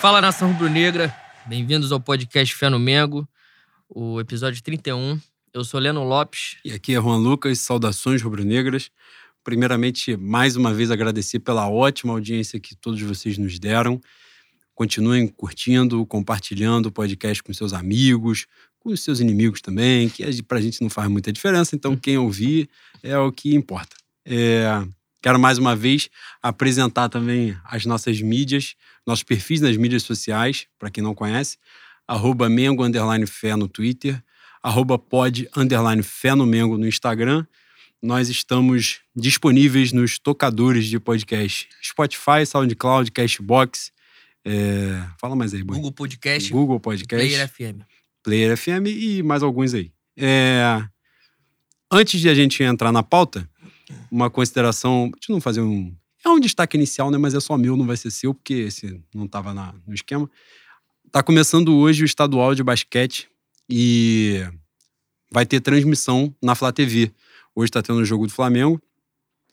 Fala nação rubro-negra, bem-vindos ao podcast Fé no Mengo, o episódio 31. Eu sou Leno Lopes. E aqui é Juan Lucas, saudações rubro-negras. Primeiramente, mais uma vez agradecer pela ótima audiência que todos vocês nos deram. Continuem curtindo, compartilhando o podcast com seus amigos, com os seus inimigos também, que pra gente não faz muita diferença, então quem ouvir é o que importa. É, quero mais uma vez apresentar também as nossas mídias, nossos perfis nas mídias sociais, para quem não conhece, arroba Mengo Underline Fé no Twitter, arroba pod Underline Fé no Mengo no Instagram. Nós estamos disponíveis nos tocadores de podcast Spotify, SoundCloud, Cashbox. É... Fala mais aí, Boy. Google Podcast. Google Podcast. Player FM. Player FM e mais alguns aí. É... Antes de a gente entrar na pauta, uma consideração. Deixa eu não fazer um. É um destaque inicial, né? Mas é só meu, não vai ser seu, porque esse não estava no esquema. Tá começando hoje o estadual de basquete e vai ter transmissão na Flá TV. Hoje está tendo o jogo do Flamengo.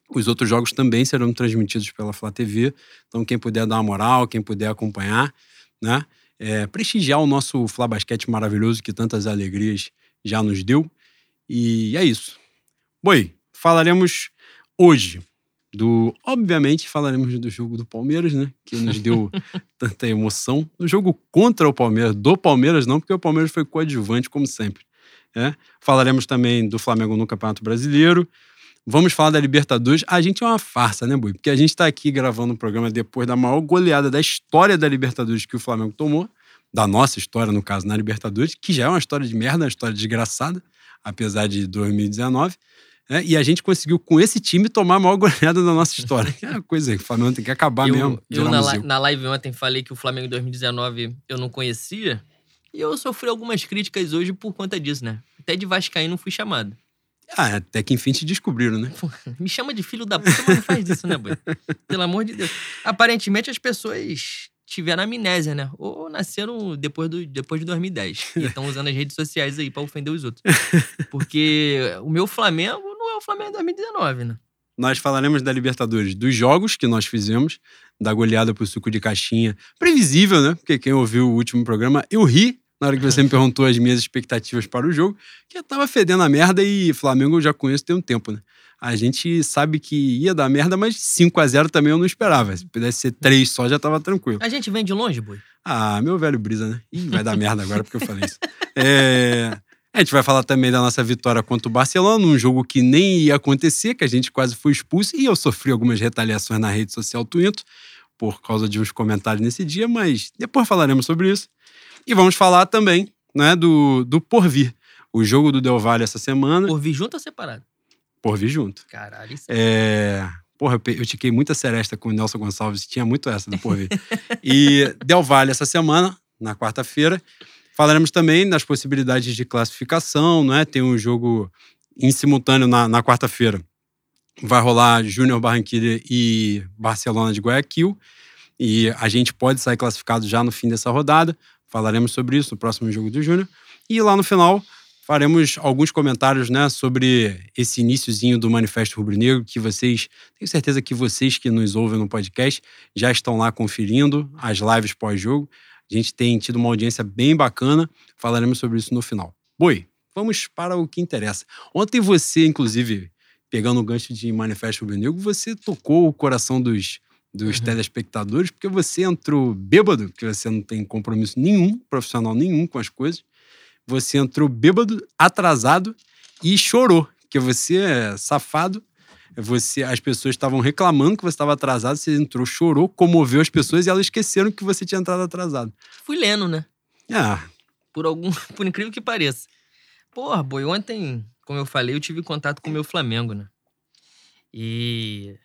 Os outros jogos também serão transmitidos pela Flá TV. Então, quem puder dar uma moral, quem puder acompanhar, né? É, prestigiar o nosso Flá Basquete maravilhoso que tantas alegrias já nos deu. E é isso. Boi, falaremos hoje do. Obviamente, falaremos do jogo do Palmeiras, né? Que nos deu tanta emoção. No jogo contra o Palmeiras, do Palmeiras, não, porque o Palmeiras foi coadjuvante, como sempre. É? Falaremos também do Flamengo no Campeonato Brasileiro. Vamos falar da Libertadores. A gente é uma farsa, né, Bui? Porque a gente está aqui gravando um programa depois da maior goleada da história da Libertadores que o Flamengo tomou, da nossa história, no caso, na Libertadores, que já é uma história de merda, uma história desgraçada, apesar de 2019. É, e a gente conseguiu, com esse time, tomar a maior goleada da nossa história. É uma coisa que o Flamengo tem que acabar eu, mesmo. Eu, na, na live ontem, falei que o Flamengo em 2019 eu não conhecia. E eu sofri algumas críticas hoje por conta disso, né? Até de Vascaíno fui chamado. Ah, até que enfim te descobriram, né? Me chama de filho da puta, mas não faz isso, né, boy? Pelo amor de Deus. Aparentemente as pessoas tiveram amnésia, né? Ou nasceram depois, do, depois de 2010. E estão usando as redes sociais aí para ofender os outros. Porque o meu Flamengo o Flamengo de 2019, né? Nós falaremos da Libertadores, dos jogos que nós fizemos, da goleada pro suco de caixinha. Previsível, né? Porque quem ouviu o último programa, eu ri na hora que você me perguntou as minhas expectativas para o jogo, que eu tava fedendo a merda e Flamengo eu já conheço tem um tempo, né? A gente sabe que ia dar merda, mas 5 a 0 também eu não esperava. Se pudesse ser 3 só, já tava tranquilo. A gente vem de longe, boi? Ah, meu velho brisa, né? Ih, vai dar merda agora porque eu falei isso. É... A gente vai falar também da nossa vitória contra o Barcelona, num jogo que nem ia acontecer, que a gente quase foi expulso, e eu sofri algumas retaliações na rede social Twinto por causa de uns comentários nesse dia, mas depois falaremos sobre isso. E vamos falar também né, do, do Porvir, o jogo do Del Valle essa semana. Porvir junto ou separado? Porvir junto. Caralho, isso é. Porra, eu tiquei muita seresta com o Nelson Gonçalves, tinha muito essa do Porvir. e Del Valle essa semana, na quarta-feira. Falaremos também das possibilidades de classificação, né? Tem um jogo em simultâneo na, na quarta-feira. Vai rolar Júnior Barranquilla e Barcelona de Guayaquil. E a gente pode sair classificado já no fim dessa rodada. Falaremos sobre isso no próximo jogo do Júnior. E lá no final faremos alguns comentários né, sobre esse iníciozinho do Manifesto Rubro-Negro, que vocês, tenho certeza que vocês que nos ouvem no podcast já estão lá conferindo as lives pós-jogo. A gente tem tido uma audiência bem bacana, falaremos sobre isso no final. Boi, vamos para o que interessa. Ontem você, inclusive, pegando o gancho de Manifesto Rubro-Negro, você tocou o coração dos dos uhum. telespectadores, porque você entrou bêbado, que você não tem compromisso nenhum, profissional nenhum com as coisas. Você entrou bêbado, atrasado e chorou, porque você é safado. Você, as pessoas estavam reclamando que você estava atrasado, você entrou, chorou, comoveu as pessoas e elas esqueceram que você tinha entrado atrasado. Fui lendo, né? Ah. Por algum, por incrível que pareça. Porra, boi, ontem, como eu falei, eu tive contato com o meu Flamengo, né? E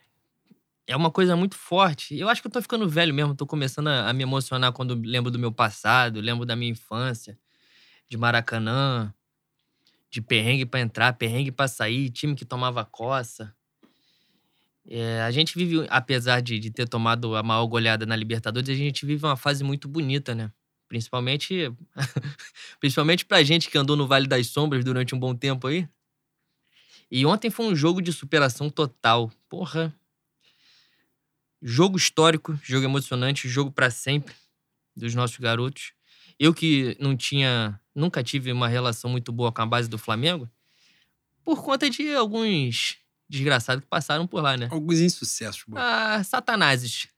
é uma coisa muito forte. Eu acho que eu tô ficando velho mesmo, tô começando a, a me emocionar quando lembro do meu passado, lembro da minha infância, de Maracanã, de perrengue para entrar, perrengue para sair, time que tomava coça. É, a gente vive, apesar de, de ter tomado a maior goleada na Libertadores, a gente vive uma fase muito bonita, né? Principalmente, principalmente pra gente que andou no Vale das Sombras durante um bom tempo aí. E ontem foi um jogo de superação total. Porra, Jogo histórico, jogo emocionante, jogo para sempre. dos nossos garotos. Eu que não tinha, nunca tive uma relação muito boa com a base do Flamengo, por conta de alguns desgraçados que passaram por lá, né? Alguns insucessos. Boa. Ah, satanases.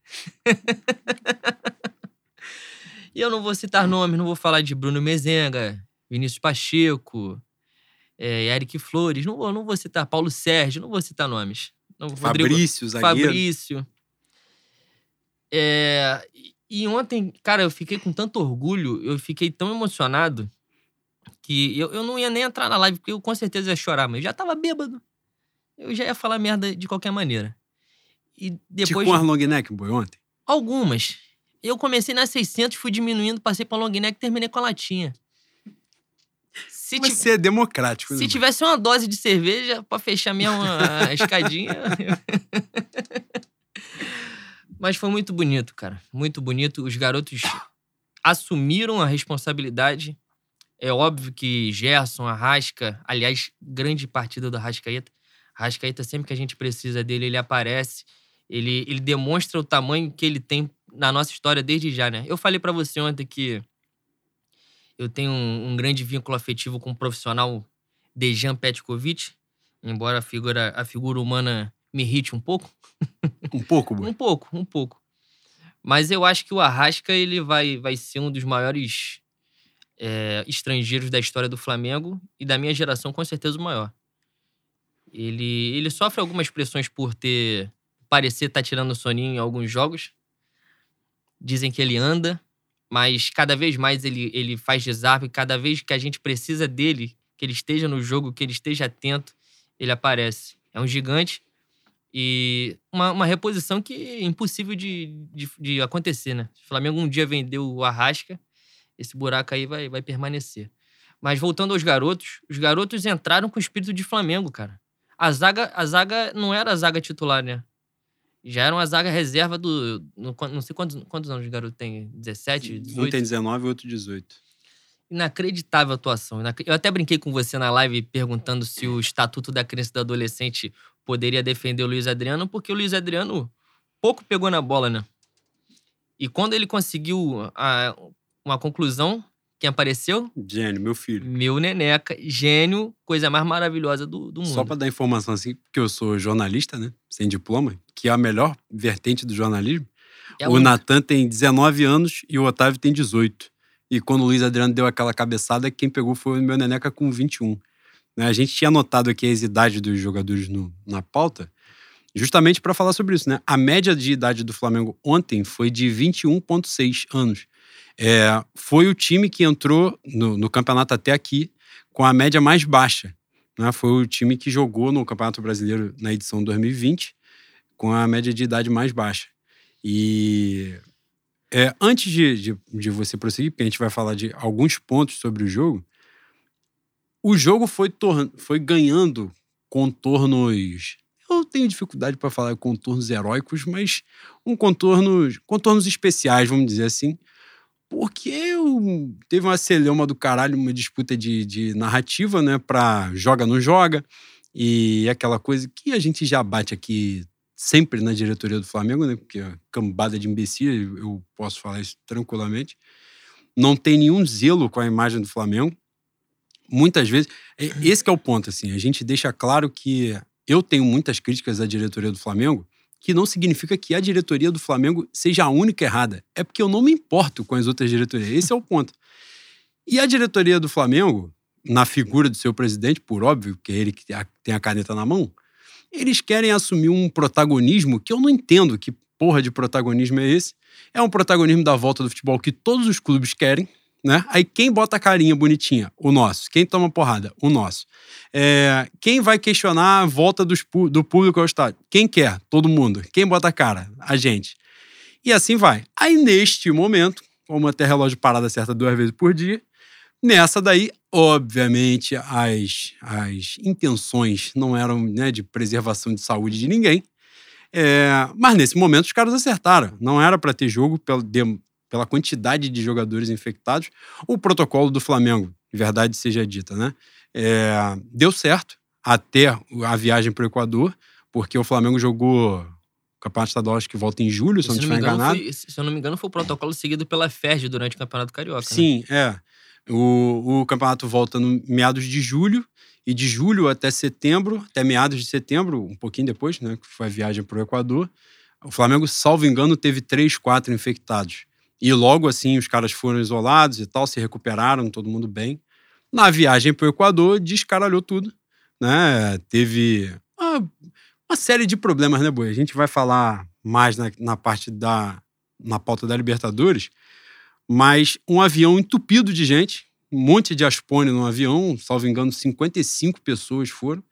e eu não vou citar nomes, não vou falar de Bruno Mezenga, Vinícius Pacheco, é, Eric Flores, não vou, não vou citar Paulo Sérgio, não vou citar nomes. Não, Fabrício, zagueiro. Fabrício. É, e ontem, cara, eu fiquei com tanto orgulho, eu fiquei tão emocionado que eu, eu não ia nem entrar na live, porque eu com certeza ia chorar, mas eu já tava bêbado. Eu já ia falar merda de qualquer maneira. E depois. Ticou as long neck, boy, ontem? Algumas. Eu comecei nas 600, fui diminuindo, passei pra long neck e terminei com a latinha. Se, Você é democrático, né? se boy? tivesse uma dose de cerveja pra fechar minha uma, a escadinha. Mas foi muito bonito, cara. Muito bonito. Os garotos assumiram a responsabilidade. É óbvio que Gerson, Arrasca, aliás, grande partida do Arrascaeta. Arrascaeta, sempre que a gente precisa dele, ele aparece. Ele, ele demonstra o tamanho que ele tem na nossa história desde já, né? Eu falei pra você ontem que eu tenho um, um grande vínculo afetivo com o profissional Dejan Petkovic, embora a figura, a figura humana me irrite um pouco. Um pouco, boy. Um pouco, um pouco. Mas eu acho que o Arrasca ele vai, vai ser um dos maiores é, estrangeiros da história do Flamengo e da minha geração, com certeza, o maior. Ele, ele sofre algumas pressões por ter parecer estar tirando soninho em alguns jogos. Dizem que ele anda, mas cada vez mais ele, ele faz desarme. Cada vez que a gente precisa dele, que ele esteja no jogo, que ele esteja atento, ele aparece. É um gigante e uma, uma reposição que é impossível de, de, de acontecer, né? Se o Flamengo um dia vendeu o Arrasca, esse buraco aí vai, vai permanecer. Mas voltando aos garotos, os garotos entraram com o espírito de Flamengo, cara. A zaga, a zaga não era a zaga titular, né? Já era uma zaga reserva do. no- não sei quantos, quantos anos o garoto tem? 17, 18? Um tem 19 e outro 18. Inacreditável atuação. Eu até brinquei com você na live perguntando se o Estatuto da Criança e do Adolescente poderia defender o Luiz Adriano, porque o Luiz Adriano pouco pegou na bola, né? E quando ele conseguiu a- uma conclusão, quem apareceu? Gênio, meu filho. Meu neneca, gênio, coisa mais maravilhosa do, do mundo. Só pra dar informação assim, porque eu sou jornalista, né? Sem diploma, que é a melhor vertente do jornalismo. É o. Natan tem 19 anos e o Otávio tem 18. E quando o Luiz Adriano deu aquela cabeçada, quem pegou foi o meu Neneca com 21. Né, A gente tinha anotado aqui as idades dos jogadores no- na pauta, justamente para falar sobre isso. Né? A média de idade do Flamengo ontem foi de 21,6 anos. É, foi o time que entrou no, no campeonato até aqui com a média mais baixa. né? Foi o time que jogou no Campeonato Brasileiro na edição 2020 com a média de idade mais baixa. E é, antes de, de, de você prosseguir, porque a gente vai falar de alguns pontos sobre o jogo, o jogo foi, foi ganhando contornos. Eu tenho dificuldade para falar contornos heróicos, mas um contornos, contornos especiais, vamos dizer assim, porque eu- teve uma celeuma do caralho, uma disputa de, de narrativa, né? Pra joga, não joga, e aquela coisa que a gente já bate aqui sempre na diretoria do Flamengo, né? Porque a cambada de imbecil, eu posso falar isso tranquilamente. Não tem nenhum zelo com a imagem do Flamengo. Muitas vezes, é- esse é o ponto, assim, a gente deixa claro que eu tenho muitas críticas à diretoria do Flamengo, que não significa que a diretoria do Flamengo seja a única errada. É porque eu não me importo com as outras diretorias. Esse é o ponto. E a diretoria do Flamengo, na figura do seu presidente, por óbvio, que é ele que tem a caneta na mão, eles querem assumir um protagonismo que eu não entendo que porra de protagonismo é esse. É um protagonismo da volta do futebol que todos os clubes querem, né? Aí quem bota a carinha bonitinha? O nosso. Quem toma porrada? O nosso. É, quem vai questionar a volta dos do público ao estádio? Quem quer? Todo mundo. Quem bota a cara? A gente. E assim vai. Aí neste momento, como até relógio parada certa duas vezes por dia, nessa daí, obviamente, as, as intenções não eram né, de preservação de saúde de ninguém. É, mas nesse momento os caras acertaram. Não era para ter jogo pela, de- pela quantidade de jogadores infectados. O protocolo do Flamengo, de verdade seja dita, né? É, deu certo até a viagem para o Equador, porque o Flamengo jogou campeonato estadual acho que volta em julho, se, se eu não estiver enganado. Foi, se eu não me engano, foi o protocolo seguido pela FERJ durante o Campeonato Carioca. Né? Sim, né? é. O, o campeonato volta no meados de julho, e de julho até setembro, até meados de setembro, um pouquinho depois, né, que foi a viagem para o Equador, o Flamengo, salvo engano, teve três, quatro infectados. E logo assim os caras foram isolados e tal, se recuperaram, todo mundo bem. Na viagem para o Equador, descaralhou tudo. Né? Teve uma, uma, série de problemas, né, Boi? A gente vai falar mais na, na parte da. na pauta da Libertadores, mas um avião entupido de gente, um monte de aspone no avião, salvo engano, 55 pessoas foram,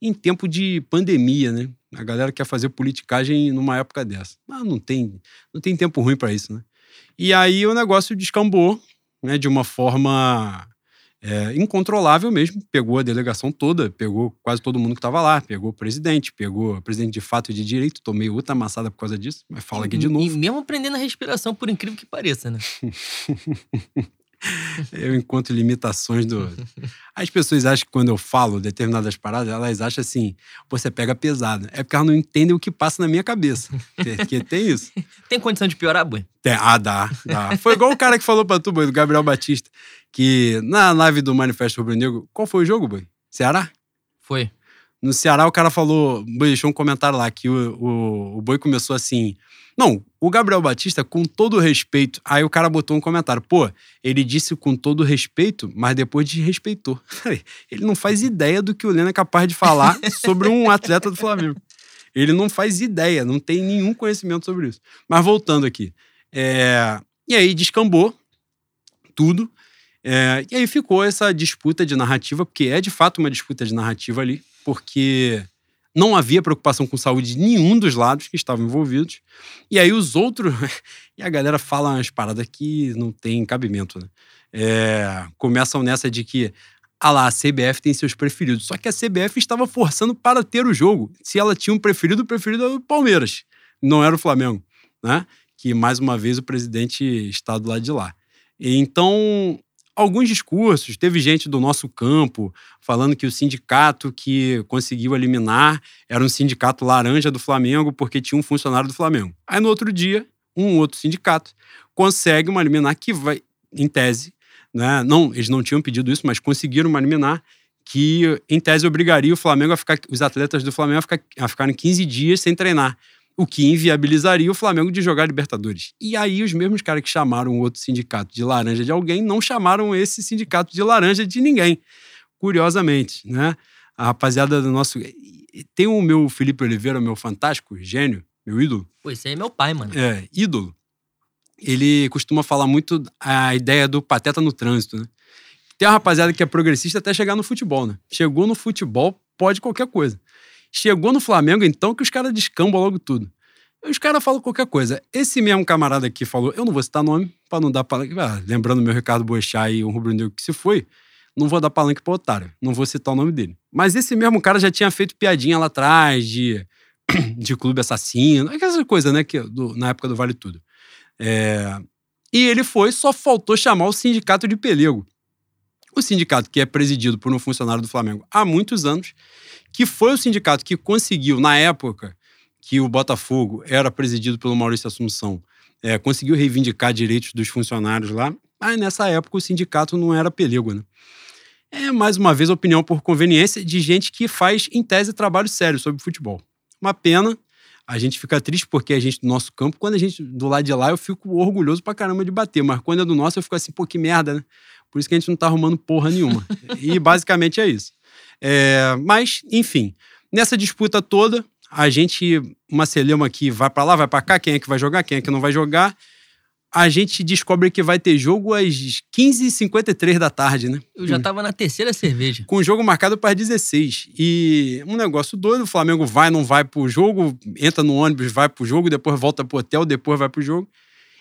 em tempo de pandemia, né? A galera quer fazer politicagem numa época dessa. Mas não tem, não tem tempo ruim para isso, né? E aí o negócio descambou, né, de uma forma é, incontrolável mesmo. Pegou a delegação toda, pegou quase todo mundo que estava lá, pegou o presidente, pegou o presidente de fato e de direito. Tomei outra amassada por causa disso, mas fala aqui de novo. E mesmo prendendo a respiração, por incrível que pareça, né? eu encontro limitações do. As pessoas acham que quando eu falo determinadas paradas, elas acham assim, você pega pesado. É porque elas não entendem o que passa na minha cabeça. Porque tem isso. Tem condição de piorar, Boi? Tem. Ah, dá, dá. Foi igual o cara que falou pra tu, Boi, do Gabriel Batista, que na live do Manifesto Rubro Negro, qual foi o jogo, Boi? Ceará? Foi. No Ceará, o cara falou, deixou um comentário lá, que o, o, o Boi começou assim. Não, o Gabriel Batista, com todo respeito. Aí o cara botou um comentário. Pô, ele disse com todo respeito, mas depois desrespeitou. Ele não faz ideia do que o Leno é capaz de falar sobre um atleta do Flamengo. Ele não faz ideia, não tem nenhum conhecimento sobre isso. Mas voltando aqui. É... E aí descambou tudo. É... E aí ficou essa disputa de narrativa, porque é de fato uma disputa de narrativa ali, porque não havia preocupação com saúde de nenhum dos lados que estavam envolvidos. E aí os outros. e a galera fala umas paradas que não tem cabimento, né? É, começam nessa de que. Ah lá, a CBF tem seus preferidos. Só que a CBF estava forçando para ter o jogo. Se ela tinha um preferido, o preferido era o Palmeiras. Não era o Flamengo, né? Que mais uma vez o presidente está do lado de lá. Então, alguns discursos. Teve gente do nosso campo falando que o sindicato que conseguiu eliminar era um sindicato laranja do Flamengo porque tinha um funcionário do Flamengo. Aí no outro dia, um outro sindicato consegue uma liminar que vai, em tese, né? Não, eles não tinham pedido isso, mas conseguiram uma liminar que, em tese, obrigaria o Flamengo a ficar, os atletas do Flamengo a, ficar, a ficarem 15 dias sem treinar o que inviabilizaria o Flamengo de jogar Libertadores. E aí os mesmos caras que chamaram o outro sindicato de laranja de alguém não chamaram esse sindicato de laranja de ninguém. Curiosamente, né? A rapaziada do nosso tem o meu Felipe Oliveira, meu fantástico gênio, meu ídolo. Pô, esse aí é meu pai, mano. É, ídolo. Ele costuma falar muito a ideia do pateta no trânsito, né? Tem uma rapaziada que é progressista até chegar no futebol, né? Chegou no futebol, pode qualquer coisa. Chegou no Flamengo, então, que os caras descambam logo tudo. Os caras falam qualquer coisa. Esse mesmo camarada aqui falou, eu não vou citar nome, para não dar palanque. Ah, lembrando meu Ricardo Boechat e o Rubro Negro que se foi, não vou dar palanque pro otário. Não vou citar o nome dele. Mas esse mesmo cara já tinha feito piadinha lá atrás de, de clube assassino, aquela coisa, né, que, do, na época do Vale Tudo. É, e ele foi, só faltou chamar o sindicato de pelego. O sindicato que é presidido por um funcionário do Flamengo há muitos anos que foi o sindicato que conseguiu, na época que o Botafogo era presidido pelo Maurício Assunção, é, conseguiu reivindicar direitos dos funcionários lá, mas nessa época o sindicato não era pelego, né? É, mais uma vez, opinião por conveniência de gente que faz, em tese, trabalho sério sobre futebol. Uma pena, a gente fica triste porque a gente do nosso campo, quando a gente do lado de lá, eu fico orgulhoso pra caramba de bater, mas quando é do nosso, eu fico assim, pô, que merda, né? Por isso que a gente não tá arrumando porra nenhuma. e basicamente é isso. É, mas, enfim, nessa disputa toda, a gente, uma celema que vai para lá, vai para cá, quem é que vai jogar, quem é que não vai jogar. A gente descobre que vai ter jogo às 15h53 da tarde, né? Eu já tava na terceira cerveja. Com o jogo marcado para as 16. E um negócio doido, o Flamengo vai, não vai pro jogo, entra no ônibus, vai pro jogo, depois volta pro hotel, depois vai pro jogo.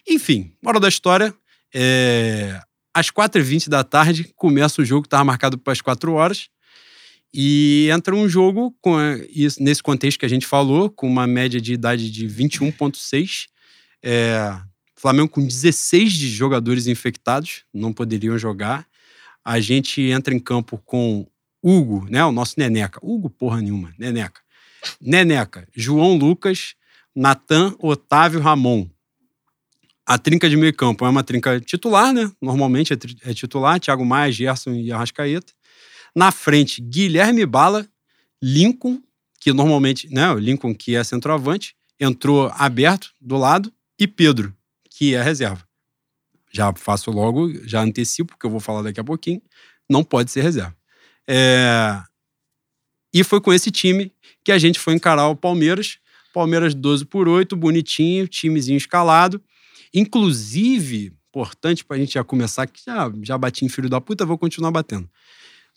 Enfim, hora da história. É... Às 4h20 da tarde começa o jogo que estava marcado para as 4 horas. E entra um jogo com nesse contexto que a gente falou, com uma média de idade de 21,6. É, Flamengo com 16 de jogadores infectados, não poderiam jogar. A gente entra em campo com Hugo, né? O nosso Neneca. Hugo, porra nenhuma, Neneca. Neneca, João Lucas, Natan, Otávio, Ramon. A trinca de meio campo é uma trinca titular, né? Normalmente é, é titular, Thiago Maia, Gerson e Arrascaeta. Na frente, Guilherme Bala, Lincoln, que normalmente, né, o Lincoln que é centroavante, entrou aberto do lado, e Pedro, que é reserva. Já faço logo, já antecipo, porque eu vou falar daqui a pouquinho, não pode ser reserva. É... E foi com esse time que a gente foi encarar o Palmeiras. Palmeiras 12 por 8, bonitinho, timezinho escalado. Inclusive, importante para a gente já começar, que já, já bati em filho da puta, vou continuar batendo.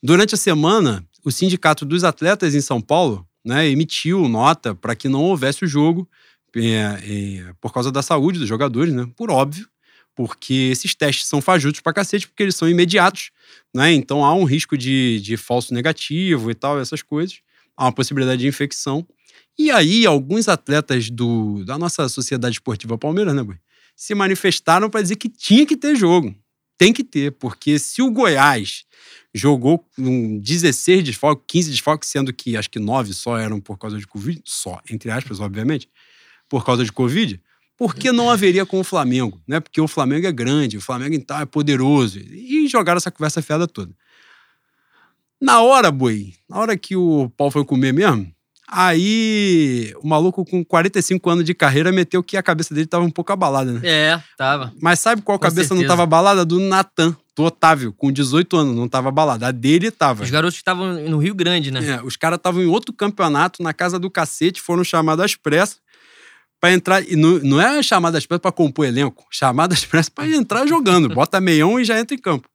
Durante a semana, o Sindicato dos Atletas em São Paulo né, emitiu nota para que não houvesse o jogo é, é, por causa da saúde dos jogadores, né, por óbvio, porque esses testes são fajutos para cacete, porque eles são imediatos, né, então há um risco de, de falso negativo e tal, essas coisas, há uma possibilidade de infecção. E aí, alguns atletas do, da nossa Sociedade Esportiva Palmeiras, né, Boi, se manifestaram para dizer que tinha que ter jogo. Tem que ter, porque se o Goiás jogou com 16 desfalques, 15 desfalques, sendo que acho que 9 só eram por causa de Covid, só, entre aspas, obviamente, por causa de Covid, por que não haveria com o Flamengo? Né? Porque o Flamengo é grande, o Flamengo então, é poderoso. E jogaram essa conversa fiada toda. Na hora, boi, na hora que o pau foi comer mesmo, Aí o maluco com 45 anos de carreira meteu que a cabeça dele tava um pouco abalada, né? É, tava. Mas sabe qual com cabeça certeza. não tava abalada? Do Natan, do Otávio, com 18 anos, não tava abalada. A dele tava. Os garotos estavam no Rio Grande, né? É, os caras estavam em outro campeonato, na casa do cacete, foram chamados às pressas para entrar. E não, não é chamada às pressas pra compor elenco, chamada às pressas pra entrar jogando. Bota meião e já entra em campo.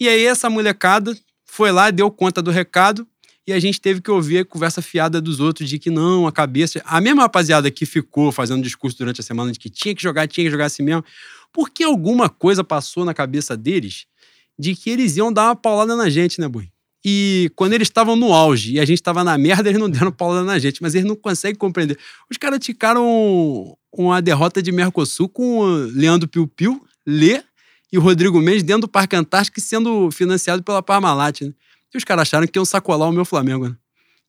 E aí essa molecada foi lá, deu conta do recado e a gente teve que ouvir a conversa fiada dos outros de que não, a cabeça. A mesma rapaziada que ficou fazendo discurso durante a semana de que tinha que jogar, tinha que jogar assim mesmo, porque alguma coisa passou na cabeça deles de que eles iam dar uma paulada na gente, né, Bui? E quando eles estavam no auge e a gente estava na merda, eles não deram paulada na gente, mas eles não conseguem compreender. Os caras ticaram uma derrota de Mercosul com o Leandro Piu Piu, Lê e o Rodrigo Mendes dentro do Parque Antártico sendo financiado pela Parmalat, né? E os caras acharam que iam sacolar o meu Flamengo, né?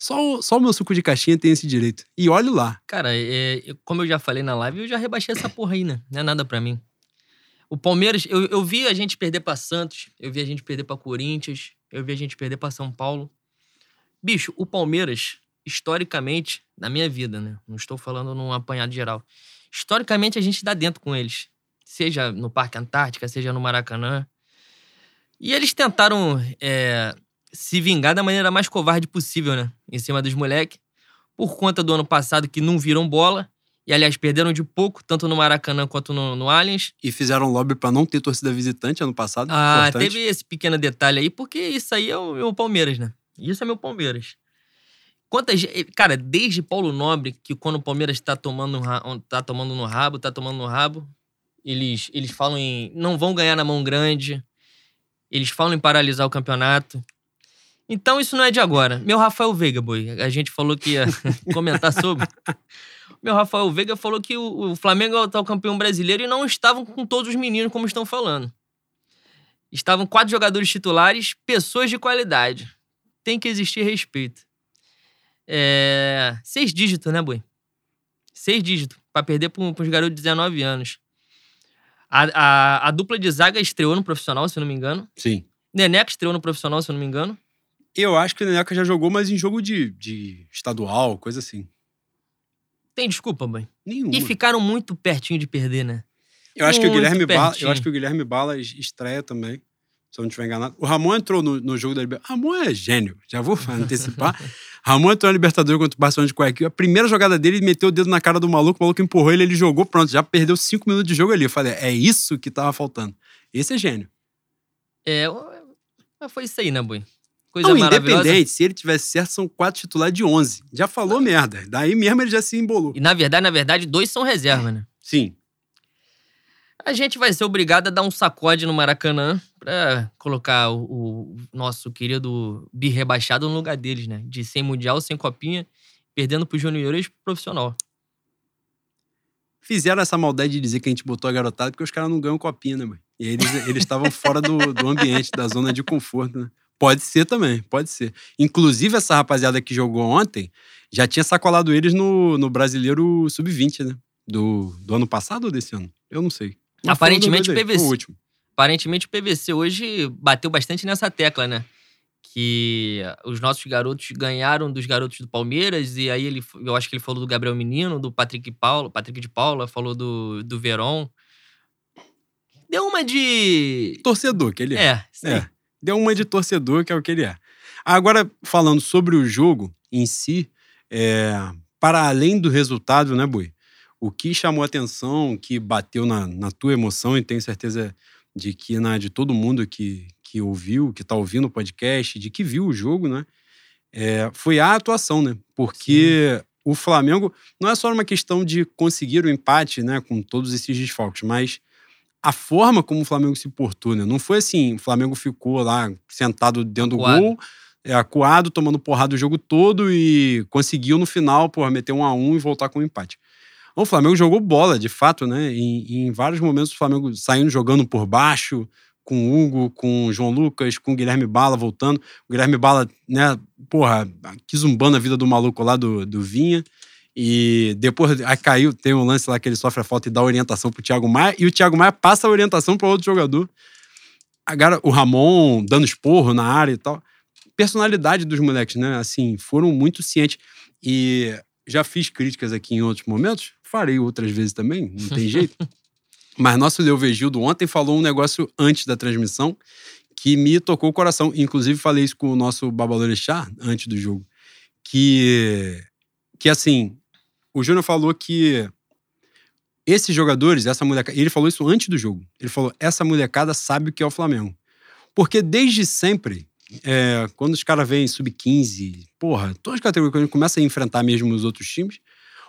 Só o, só o meu suco de caixinha tem esse direito. E olhe lá. Cara, é, como eu já falei na live, eu já rebaixei essa porra aí, né? Não é nada para mim. O Palmeiras, eu, eu vi a gente perder pra Santos, eu vi a gente perder pra Corinthians, eu vi a gente perder pra São Paulo. Bicho, o Palmeiras, historicamente, na minha vida, né? Não estou falando num apanhado geral. Historicamente, a gente dá dentro com eles. Seja no Parque Antártica, seja no Maracanã. E eles tentaram é, se vingar da maneira mais covarde possível, né? Em cima dos moleques. Por conta do ano passado que não viram bola. E, aliás, perderam de pouco, tanto no Maracanã quanto no, no Allianz. E fizeram lobby para não ter torcida visitante ano passado. Ah, importante. teve esse pequeno detalhe aí, porque isso aí é o meu Palmeiras, né? Isso é meu Palmeiras. Quantas. Cara, desde Paulo Nobre, que quando o Palmeiras tá tomando, tá tomando no rabo, tá tomando no rabo, eles, eles falam em. Não vão ganhar na mão grande. Eles falam em paralisar o campeonato. Então isso não é de agora. Meu Rafael Veiga, boi, a gente falou que ia comentar sobre. Meu Rafael Veiga falou que o, Flamengo é o campeão brasileiro e não estavam com todos os meninos como estão falando. Estavam quatro jogadores titulares, pessoas de qualidade. Tem que existir respeito. É... Seis dígitos, né, boi? Seis dígitos. para perder para uns garotos de 19 anos. A, a, a, dupla de zaga estreou no profissional, se não me engano. Sim. Neneca estreou no profissional, se não me engano. Eu acho que o Neneca já jogou, mas em jogo de, de estadual, coisa assim. Tem desculpa, mãe? Nenhuma. E ficaram muito pertinho de perder, né? Eu acho, que o Guilherme Bala, eu acho que o Guilherme Bala estreia também, se eu não estiver enganado. O Ramon entrou no, no jogo da Libertadores. Ramon é gênio, já vou antecipar. Ramon entrou na Libertadores contra o Barcelona de Guayaquil. A primeira jogada dele, ele meteu o dedo na cara do maluco, o maluco empurrou ele, ele jogou, pronto, já perdeu cinco minutos de jogo ali. Eu falei, é isso que tava faltando. Esse é gênio. É, foi isso aí, né, Boi? Coisa não, independente, se ele tivesse certo, são quatro titulares de 11. Já falou ah. merda. Daí mesmo ele já se embolou. E na verdade, na verdade, dois são reserva, né? Sim. A gente vai ser obrigado a dar um sacode no Maracanã pra colocar o, o nosso querido bi-rebaixado no lugar deles, né? De sem mundial, sem copinha, perdendo pro juniores profissional. Fizeram essa maldade de dizer que a gente botou a garotada porque os caras não ganham copinha, né, mãe? E eles estavam fora do, do ambiente, da zona de conforto, né? Pode ser também, pode ser. Inclusive, essa rapaziada que jogou ontem já tinha sacolado eles no, no Brasileiro Sub-20, né? Do, do ano passado ou desse ano? Eu não sei. Mas Aparentemente o PVC. O último. Aparentemente o PVC hoje bateu bastante nessa tecla, né? Que os nossos garotos ganharam dos garotos do Palmeiras, e aí ele, eu acho que ele falou do Gabriel Menino, do Patrick Paulo, Patrick de Paula, falou do, do Veron. Deu uma de. Torcedor, que ele é. É, sim. é. Deu uma de torcedor, que é o que ele é. Agora, falando sobre o jogo em si, é, para além do resultado, né, Bui? O que chamou atenção, que bateu na, na tua emoção, e tenho certeza de que na de todo mundo que, que ouviu, que está ouvindo o podcast, de que viu o jogo, né? É, foi a atuação, né? Porque Sim. o Flamengo não é só uma questão de conseguir o empate, né? Com todos esses desfalques, mas a forma como o Flamengo se portou, né? Não foi assim, o Flamengo ficou lá sentado dentro acuado. do gol, é, acuado, tomando porrada o jogo todo e conseguiu no final, porra, meter um a um e voltar com o um empate. O Flamengo jogou bola, de fato, né? Em, em vários momentos o Flamengo saindo jogando por baixo, com o Hugo, com o João Lucas, com o Guilherme Bala voltando. O Guilherme Bala, né, porra, que zumbando a vida do maluco lá do, do Vinha. E depois aí caiu, tem um lance lá que ele sofre a falta e dá orientação pro Thiago Maia, e o Thiago Maia passa a orientação para outro jogador. Agora, o Ramon dando esporro na área e tal. Personalidade dos moleques, né? Assim, foram muito cientes. E já fiz críticas aqui em outros momentos, farei outras vezes também, não tem jeito. Mas nosso Leo Vegildo ontem falou um negócio antes da transmissão que me tocou o coração. Inclusive, falei isso com o nosso Babalorixá antes do jogo. Que, que assim, o Júnior falou que esses jogadores, essa molecada. Ele falou isso antes do jogo. Ele falou: essa molecada sabe o que é o Flamengo. Porque desde sempre, é, quando os caras vêm sub-15, porra, todas as categorias, quando começa a enfrentar mesmo os outros times,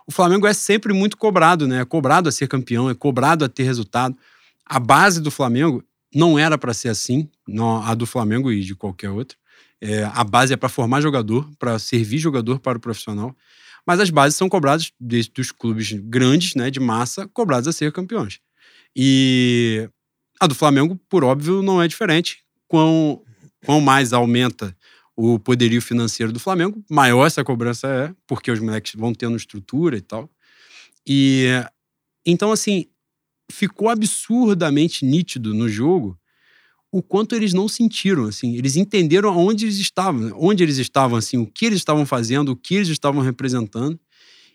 o Flamengo é sempre muito cobrado, né? É cobrado a ser campeão, é cobrado a ter resultado. A base do Flamengo não era para ser assim, não, a do Flamengo e de qualquer outro. É, a base é para formar jogador, para servir jogador para o profissional. Mas as bases são cobradas desde os clubes grandes, né, de massa, cobrados a ser campeões. E a do Flamengo, por óbvio, não é diferente. Quão, quão mais aumenta o poderio financeiro do Flamengo, maior essa cobrança é, porque os moleques vão tendo estrutura e tal. E então, assim, ficou absurdamente nítido no jogo o quanto eles não sentiram, assim, eles entenderam aonde eles estavam, onde eles estavam, assim, o que eles estavam fazendo, o que eles estavam representando.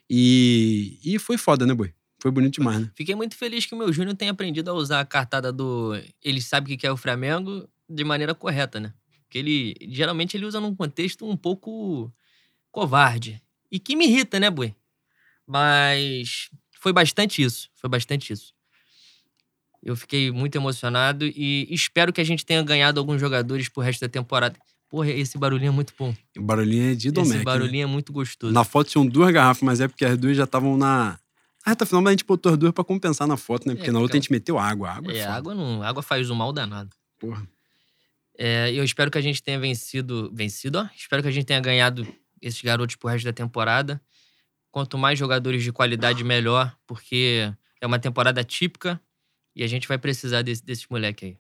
E, e foi foda, né, boi? Foi bonito demais, né? Fiquei muito feliz que o meu Júnior tenha aprendido a usar a cartada do ele sabe o que é o Flamengo de maneira correta, né? Porque ele geralmente ele usa num contexto um pouco covarde. E que me irrita, né, Boi? Mas foi bastante isso. Foi bastante isso. Eu fiquei muito emocionado e espero que a gente tenha ganhado alguns jogadores pro resto da temporada. Porra, esse barulhinho é muito bom. O barulhinho é de Domecq. Esse né? barulhinho né? é muito gostoso. Na foto tinham duas garrafas, mas é porque as duas já estavam na. Ah, tá final, mas a gente botou as duas pra compensar na foto, né? Porque é, na outra a gente meteu água. Água é, é água não. Água faz um mal danado. Porra. É, eu espero que a gente tenha vencido. Vencido, ó. Espero que a gente tenha ganhado esses garotos pro resto da temporada. Quanto mais jogadores de qualidade, melhor, porque é uma temporada típica e a gente vai precisar desse, desses moleque aí.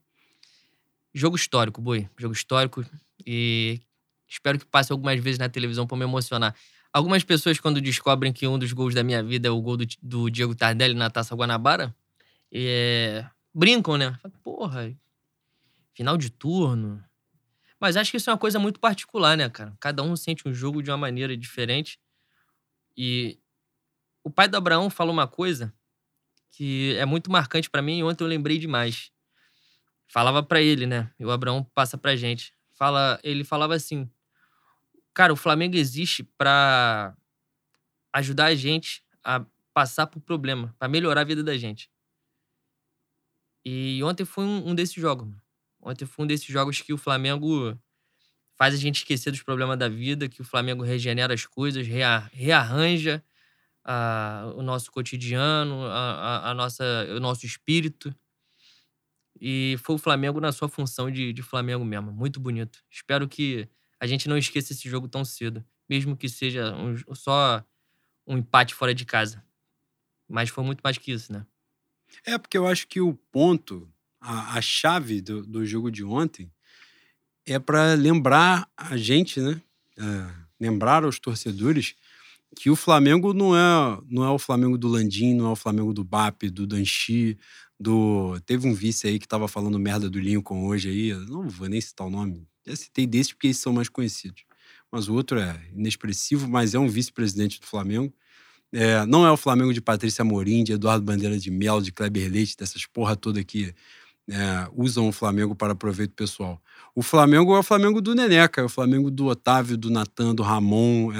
Jogo histórico, Boi. Jogo histórico. E espero que passe algumas vezes na televisão para me emocionar. Algumas pessoas, quando descobrem que um dos gols da minha vida é o gol do, do Diego Tardelli na Taça Guanabara, é, brincam, né? Porra, final de turno. Mas acho que isso é uma coisa muito particular, né, cara? Cada um sente um jogo de uma maneira diferente. E o pai do Abraão falou uma coisa que é muito marcante para mim ontem eu lembrei demais. Falava para ele, né? E o Abraão passa pra gente. Fala, ele falava assim: "Cara, o Flamengo existe para ajudar a gente a passar por problema, para melhorar a vida da gente". E ontem foi um, um desses jogos. Ontem foi um desses jogos que o Flamengo faz a gente esquecer dos problemas da vida, que o Flamengo regenera as coisas, rearranja a, o nosso cotidiano, a, a, nossa, o nosso espírito. E foi o Flamengo na sua função de, de Flamengo mesmo. Muito bonito. Espero que a gente não esqueça esse jogo tão cedo. Mesmo que seja um, só um empate fora de casa. Mas foi muito mais que isso, né? É, porque eu acho que o ponto a, a chave do, do jogo de ontem é para lembrar a gente, né? É, lembrar aos torcedores que o Flamengo não é, não é o Flamengo do Landim, não é o Flamengo do BAP, do Danchi, do. Teve um vice aí que tava falando merda do Lincoln hoje aí, não vou nem citar o nome. Já citei desses porque eles são mais conhecidos. Mas o outro é inexpressivo, mas é um vice-presidente do Flamengo. É, não é o Flamengo de Patrícia Morim, de Eduardo Bandeira de Melo, de Kleber Leite, dessas porra toda que é, usam o Flamengo para proveito pessoal. O Flamengo é o Flamengo do Neneca, é o Flamengo do Otávio, do Natan, do Ramon, é,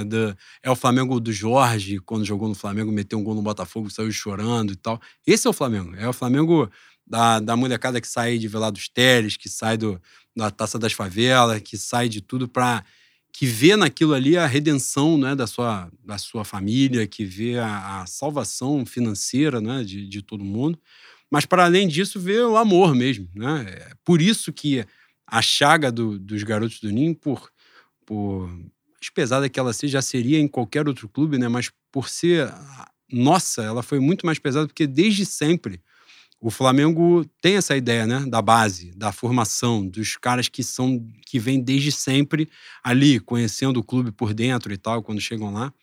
é o Flamengo do Jorge, quando jogou no Flamengo, meteu um gol no Botafogo, saiu chorando e tal. Esse é o Flamengo. É o Flamengo da, da molecada que sai de Velado dos Teres, que sai do, da Taça das Favelas, que sai de tudo para que vê naquilo ali a redenção né, da, sua, da sua família, que vê a, a salvação financeira né, de, de todo mundo. Mas, para além disso, vê o amor mesmo. Né? É por isso que a chaga do, dos garotos do Ninho, por, por mais pesada que ela seja, já seria em qualquer outro clube, né? mas por ser nossa, ela foi muito mais pesada, porque desde sempre o Flamengo tem essa ideia, né, da base, da formação, dos caras que são que vêm desde sempre ali, conhecendo o clube por dentro e tal, quando chegam lá.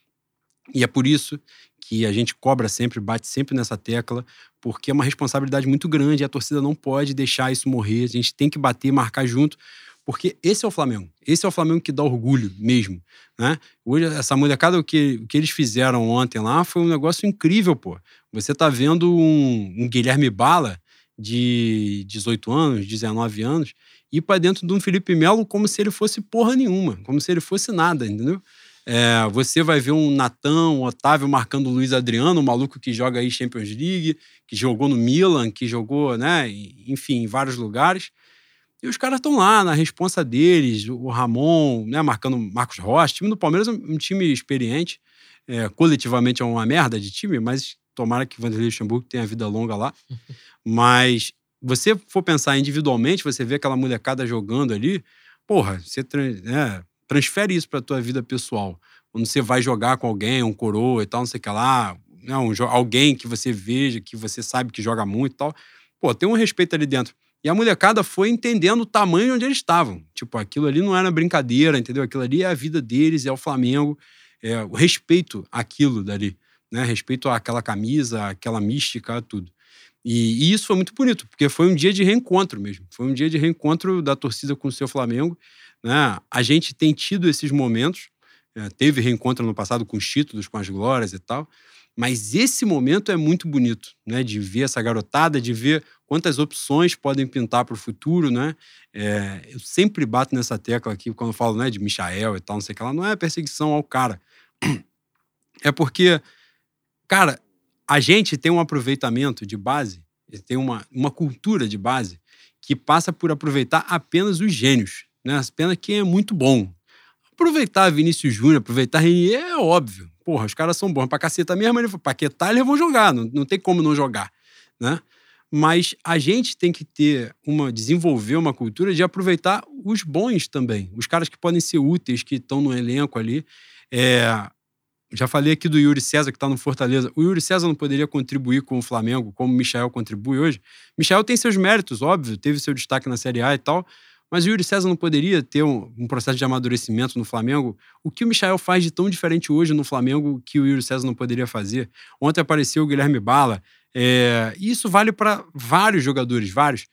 E é por isso que a gente cobra sempre, bate sempre nessa tecla, porque é uma responsabilidade muito grande e a torcida não pode deixar isso morrer. A gente tem que bater, marcar junto, porque esse é o Flamengo. Esse é o Flamengo que dá orgulho mesmo, né? Hoje, essa molecada, o que, o que eles fizeram ontem lá foi um negócio incrível, pô. Você tá vendo um, um Guilherme Bala de 18 anos, 19 anos, ir para dentro de um Felipe Melo como se ele fosse porra nenhuma, como se ele fosse nada, entendeu? É, você vai ver um Natan, um Otávio marcando o Luiz Adriano, um maluco que joga aí Champions League, que jogou no Milan, que jogou, né, enfim, em vários lugares. E os caras estão lá na responsa deles, o Ramon, né, marcando Marcos Rocha. O time do Palmeiras é um time experiente, é, coletivamente é uma merda de time, mas tomara que Vanderlei Luxemburgo tenha vida longa lá. mas você for pensar individualmente, você vê aquela molecada jogando ali, porra, você né, transfere isso para tua vida pessoal. Quando você vai jogar com alguém, um coroa e tal, não sei o que lá, né, um, alguém que você veja, que você sabe que joga muito e tal, pô, tem um respeito ali dentro. E a molecada foi entendendo o tamanho onde eles estavam. Tipo, aquilo ali não era brincadeira, entendeu? Aquilo ali é a vida deles, é o Flamengo, é o respeito àquilo dali, né? Respeito àquela camisa, àquela mística, tudo. E, e, isso foi muito bonito, porque foi um dia de reencontro mesmo. Foi um dia de reencontro da torcida com o seu Flamengo. Né? A gente tem tido esses momentos, é, teve reencontro no passado com os títulos, com as glórias e tal, mas esse momento é muito bonito, né? De ver essa garotada, de ver quantas opções podem pintar para o futuro, né? É, eu sempre bato nessa tecla aqui quando falo né, de Michael e tal, não sei o que lá, não é perseguição ao cara. É porque, cara, a gente tem um aproveitamento de base, tem uma, uma cultura de base que passa por aproveitar apenas os gênios, né? Apenas quem é muito bom. Aproveitar Vinícius Júnior, aproveitar Renier é óbvio. Porra, os caras são bons pra caceta mesmo, ele paquetar, eles vão jogar, não, não tem como não jogar, né? Mas a gente tem que ter uma desenvolver uma cultura de aproveitar os bons também, os caras que podem ser úteis, que estão no elenco ali. É, já falei aqui do Yuri César, que está no Fortaleza. O Yuri César não poderia contribuir com o Flamengo como o Michel contribui hoje. Michel tem seus méritos, óbvio, teve seu destaque na Série A e tal, mas o Yuri César não poderia ter um, um, processo de amadurecimento no Flamengo? O que o Michael faz de tão diferente hoje no Flamengo que o Yuri César não poderia fazer? Ontem apareceu o Guilherme Bala. É, e isso vale para vários jogadores, vários.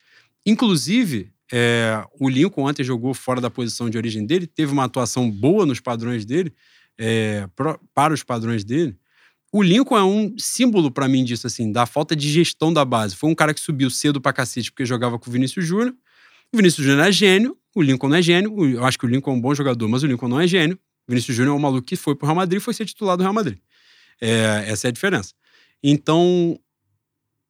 Inclusive, é, o Lincoln ontem jogou fora da posição de origem dele, teve uma atuação boa nos padrões dele, é, pro, para os padrões dele. O Lincoln é um símbolo para mim disso, assim, da falta de gestão da base. Foi um cara que subiu cedo pra cacete porque jogava com o Vinícius Júnior o Vinícius Júnior é gênio, o Lincoln não é gênio. Eu acho que o Lincoln é um bom jogador, mas o Lincoln não é gênio. O Vinícius Júnior é um maluco que foi pro Real Madrid e foi ser titular do Real Madrid. É, essa é a diferença. Então,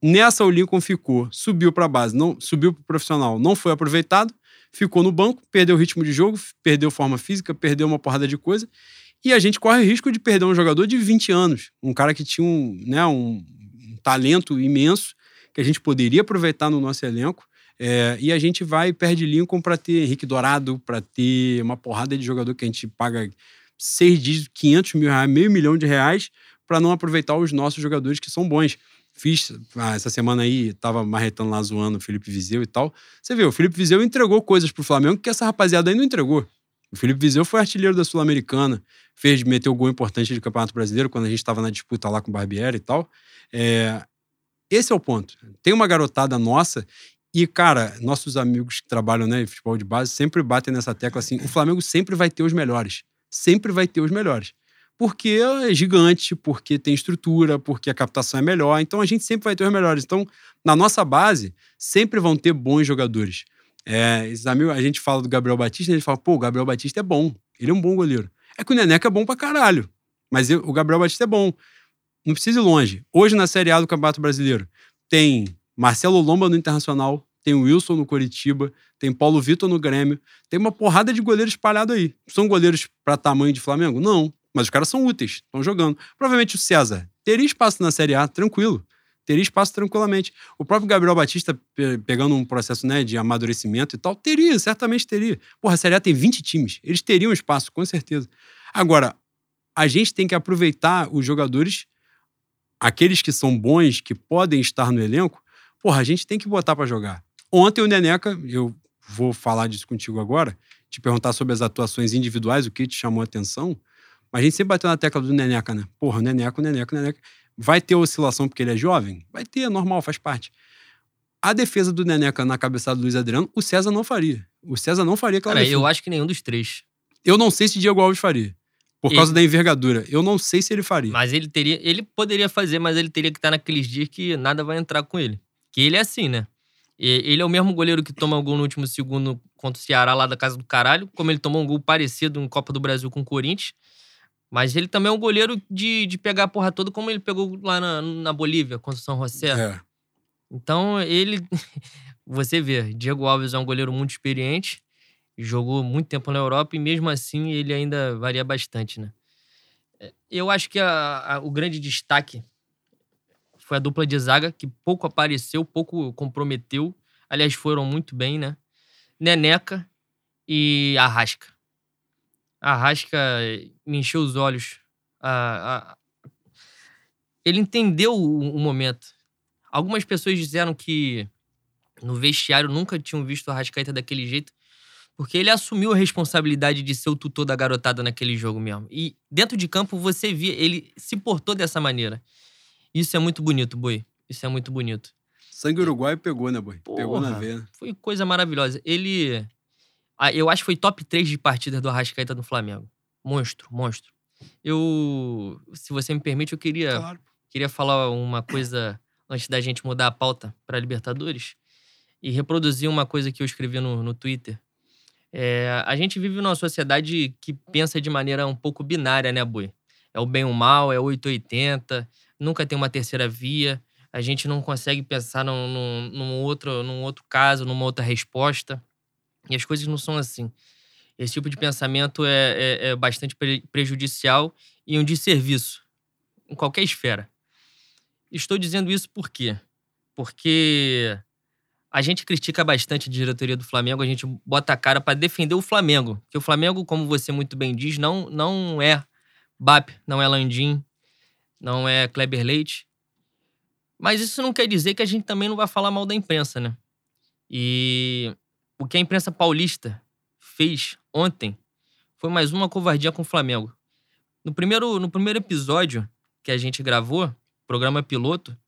nessa o Lincoln ficou, subiu para a base, não subiu para o profissional, não foi aproveitado, ficou no banco, perdeu o ritmo de jogo, perdeu forma física, perdeu uma porrada de coisa. E a gente corre o risco de perder um jogador de 20 anos, um cara que tinha um, né, um, um talento imenso que a gente poderia aproveitar no nosso elenco é, e a gente vai e perde Lincoln para ter Henrique Dourado, para ter uma porrada de jogador que a gente paga seis dígitos, 500 mil reais, meio milhão de reais, para não aproveitar os nossos jogadores que são bons. Fiz ah, essa semana aí, tava marretando lá zoando o Felipe Vizeu e tal. Você vê, o Felipe Vizeu entregou coisas pro Flamengo que essa rapaziada aí não entregou. O Felipe Vizeu foi artilheiro da Sul-Americana, fez, meteu gol importante de Campeonato Brasileiro quando a gente estava na disputa lá com o Barbieri e tal. É, esse é o ponto. Tem uma garotada nossa e, cara, nossos amigos que trabalham né, em futebol de base sempre batem nessa tecla assim: o Flamengo sempre vai ter os melhores. Sempre vai ter os melhores porque é gigante, porque tem estrutura, porque a captação é melhor. Então a gente sempre vai ter os melhores. Então, na nossa base, sempre vão ter bons jogadores. É, esses amigos, a gente fala do Gabriel Batista, ele fala, pô, o Gabriel Batista é bom, ele é um bom goleiro. É que o Neneca é bom pra caralho, mas eu, o Gabriel Batista é bom. Não precisa ir longe. Hoje, na Série A do Campeonato Brasileiro, tem Marcelo Lomba no Internacional, tem Wilson no Coritiba, tem Paulo Vitor no Grêmio, tem uma porrada de goleiros espalhados aí. São goleiros para tamanho de Flamengo? Não. Mas os caras são úteis, estão jogando. Provavelmente o César teria espaço na Série A, tranquilo. Teria espaço tranquilamente. O próprio Gabriel Batista, pegando um processo né, de amadurecimento e tal, teria, certamente teria. Porra, a Série A tem 20 times. Eles teriam espaço, com certeza. Agora, a gente tem que aproveitar os jogadores, aqueles que são bons, que podem estar no elenco, porra, a gente tem que botar para jogar. Ontem o Neneca, eu vou falar disso contigo agora, te perguntar sobre as atuações individuais, o que te chamou a atenção. Mas a gente sempre bateu na tecla do Neneca, né? Porra, Neneca, Neneca, Neneca. Vai ter oscilação porque ele é jovem? Vai ter, é normal, faz parte. A defesa do Neneca na cabeçada do Luiz Adriano, o César não faria. O César não faria aquela Cara, defesa. eu acho que nenhum dos três. Eu não sei se Diego Alves faria. Por E- causa da envergadura. Eu não sei se ele faria. Mas ele teria. Ele poderia fazer, mas ele teria que estar naqueles dias que nada vai entrar com ele. Que ele é assim, né? Ele é o mesmo goleiro que toma o gol no último segundo contra o Ceará lá da casa do caralho, como ele tomou um gol parecido em Copa do Brasil com o Corinthians. Mas ele também é um goleiro de, de pegar a porra toda, como ele pegou lá na, na Bolívia, contra o São José. É. Então, ele. Você vê, Diego Alves é um goleiro muito experiente, jogou muito tempo na Europa e mesmo assim ele ainda varia bastante, né? É, Eu acho que a- a- o grande destaque foi a dupla de zaga, que pouco apareceu, pouco comprometeu. Aliás, foram muito bem, né? Neneca e Arrasca. Arrasca me encheu os olhos. A- a- Ele entendeu o, o momento. Algumas pessoas disseram que no vestiário nunca tinham visto o Arrascaeta daquele jeito, porque ele assumiu a responsabilidade de ser o tutor da garotada naquele jogo mesmo. E dentro de campo você via, ele se portou dessa maneira. Isso é muito bonito, Boi. Isso é muito bonito. Sangue uruguaio pegou, né, boy? Pegou na Porra. veia. Foi coisa maravilhosa. Ele. ah, Eu acho que foi top 3 de partidas do Arrascaeta no Flamengo. Monstro, monstro. Eu. Se você me permite, eu queria, Claro. queria falar uma coisa antes da gente mudar a pauta para Libertadores e reproduzir uma coisa que eu escrevi no, no Twitter. É, a gente vive numa sociedade que pensa de maneira um pouco binária, né, Boi? É o bem ou o mal, é 880, nunca tem uma terceira via. A gente não consegue pensar num, num, num outro, num outro caso, numa outra resposta. E as coisas não são assim. Esse tipo de pensamento é, é- é bastante pre- prejudicial e um desserviço em qualquer esfera. Estou dizendo isso por quê? Porque a gente critica bastante a diretoria do Flamengo, a gente bota a cara para defender o Flamengo. Porque o Flamengo, como você muito bem diz, não, não é BAP, não é Landim, não é Kleber Leite. Mas isso não quer dizer que a gente também não vai falar mal da imprensa, né? E o que a imprensa paulista fez ontem foi mais uma covardia com o Flamengo. No primeiro, no primeiro episódio que a gente gravou, programa piloto,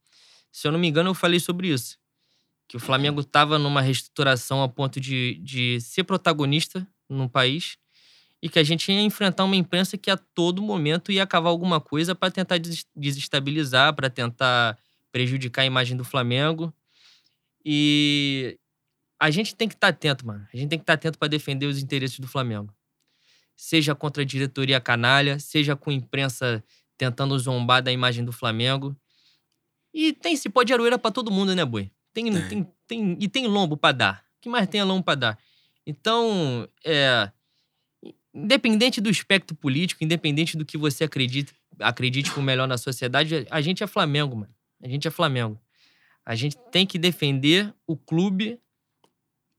se eu não me engano, eu falei sobre isso. Que o Flamengo estava numa reestruturação a ponto de, de ser protagonista no país e que a gente ia enfrentar uma imprensa que a todo momento ia cavar alguma coisa para tentar des- desestabilizar, para tentar prejudicar a imagem do Flamengo. E a gente tem que estar atento, mano. A gente tem que estar atento para defender os interesses do Flamengo. Seja contra a diretoria canalha, seja com a imprensa tentando zombar da imagem do Flamengo. E tem cipó de aroeira pra todo mundo, né, boi? Tem, Tem. tem, tem- e tem lombo pra dar. O que mais tem é lombo pra dar? Então, é. Independente do espectro político, independente do que você acredita, acredite com o melhor na sociedade, a gente é Flamengo, mano. A gente é Flamengo. A gente tem que defender o clube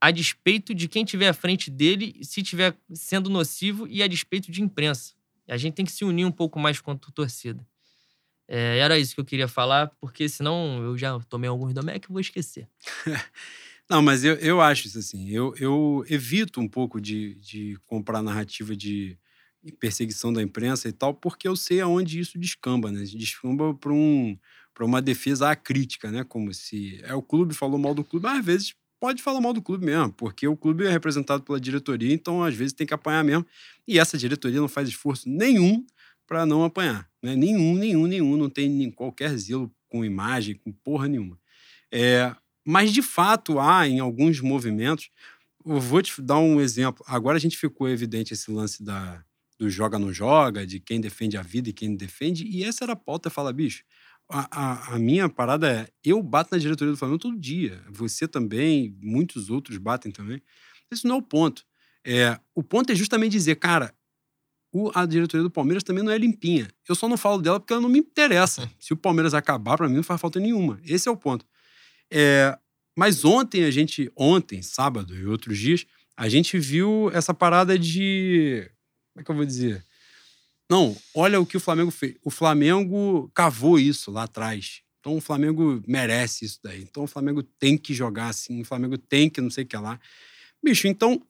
a despeito de quem tiver à frente dele, se tiver sendo nocivo, e a despeito de imprensa. A gente tem que se unir um pouco mais a torcida. É, era isso que eu queria falar, porque senão eu já tomei alguns Domec e vou esquecer. Não, mas eu, eu acho isso assim. Eu, eu evito um pouco de, de comprar narrativa de perseguição da imprensa e tal, porque eu sei aonde isso descamba, né? Descamba para um, uma defesa acrítica, né? Como se é o clube falou mal do clube, mas às vezes pode falar mal do clube mesmo, porque o clube é representado pela diretoria, então às vezes tem que apanhar mesmo. E essa diretoria não faz esforço nenhum para não apanhar. Né? Nenhum, nenhum, nenhum. Não tem qualquer zelo com imagem, com porra nenhuma. É, mas, de fato, há em alguns movimentos. Eu vou te dar um exemplo. Agora a gente ficou evidente esse lance da, do joga não joga, de quem defende a vida e quem não defende. E essa era a pauta. Fala, bicho, a, a, a, minha parada é: eu bato na diretoria do Flamengo todo dia. Você também, muitos outros batem também. Isso não é o ponto. É, o ponto é justamente dizer, cara, o, a diretoria do Palmeiras também não é limpinha. Eu só não falo dela porque ela não me interessa. Se o Palmeiras acabar, para mim não faz falta nenhuma. Esse é o ponto. É, mas ontem a gente, ontem, sábado e outros dias, a gente viu essa parada de. Como é que eu vou dizer? Não, olha o que o Flamengo fez. O Flamengo cavou isso lá atrás. Então o Flamengo merece isso daí. Então o Flamengo tem que jogar assim, o Flamengo tem que não sei o que lá. Bicho, então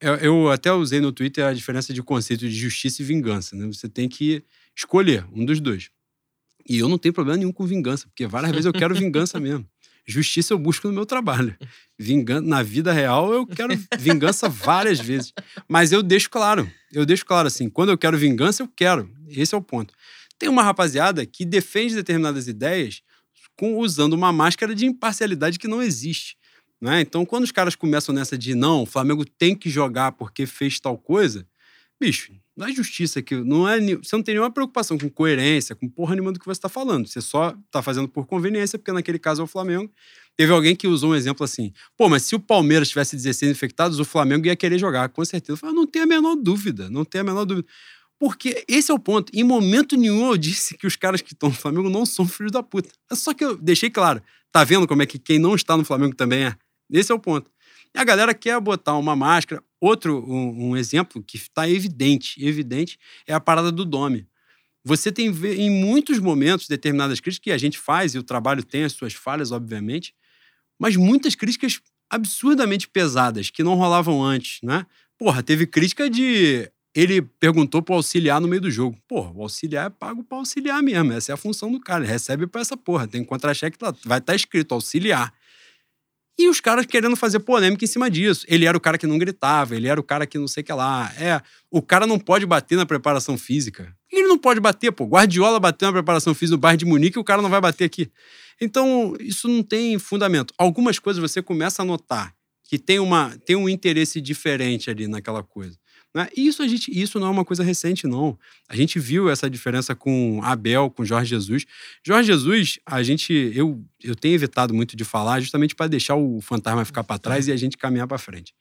eu, eu, até usei no Twitter a diferença de conceito de justiça e vingança. Né? Você tem que escolher um dos dois. E eu não tenho problema nenhum com vingança, porque várias vezes eu quero vingança mesmo. Justiça eu busco no meu trabalho. Vingança, na vida real eu quero vingança várias vezes. Mas eu deixo claro, eu deixo claro assim, quando eu quero vingança, eu quero. Esse é o ponto. Tem uma rapaziada que defende determinadas ideias com, usando uma máscara de imparcialidade que não existe. Né? Então, quando os caras começam nessa de não, o Flamengo tem que jogar porque fez tal coisa, bicho, não é justiça que não é, você não tem nenhuma preocupação com coerência, com porra nenhuma do que você está falando. Você só está fazendo por conveniência, porque naquele caso é o Flamengo. Teve alguém que usou um exemplo assim: pô, mas se o Palmeiras tivesse 16 infectados, o Flamengo ia querer jogar, com certeza. Eu falei, não tem a menor dúvida, não tem a menor dúvida. Porque esse é o ponto. Em momento nenhum eu disse que os caras que estão no Flamengo não são filhos da puta. É só que eu deixei claro. Tá vendo como é que quem não está no Flamengo também é? Esse é o ponto. E a galera quer botar uma máscara. Outro um, um exemplo que está evidente, evidente, é a parada do Dome. Você tem em muitos momentos determinadas críticas que a gente faz e o trabalho tem as suas falhas, obviamente, mas muitas críticas absurdamente pesadas que não rolavam antes, né? Porra, teve crítica de ele perguntou pro auxiliar no meio do jogo. Porra, o auxiliar é pago para auxiliar mesmo. Essa é a função do cara. Ele recebe para essa porra. Tem contra-cheque, vai estar tá escrito auxiliar. E os caras querendo fazer polêmica em cima disso. Ele era o cara que não gritava, ele era o cara que não sei o que lá. É, o cara não pode bater na preparação física. Ele não pode bater, pô. Guardiola bateu na preparação física no bairro de Munique e o cara não vai bater aqui. Então, isso não tem fundamento. Algumas coisas você começa a notar que tem, uma, tem um interesse diferente ali naquela coisa. Né? Isso, a gente, isso não é uma coisa recente, não. A gente viu essa diferença com Abel, com Jorge Jesus. Jorge Jesus, a gente, eu, eu tenho evitado muito de falar justamente para deixar o fantasma ficar para trás e a gente caminhar para frente.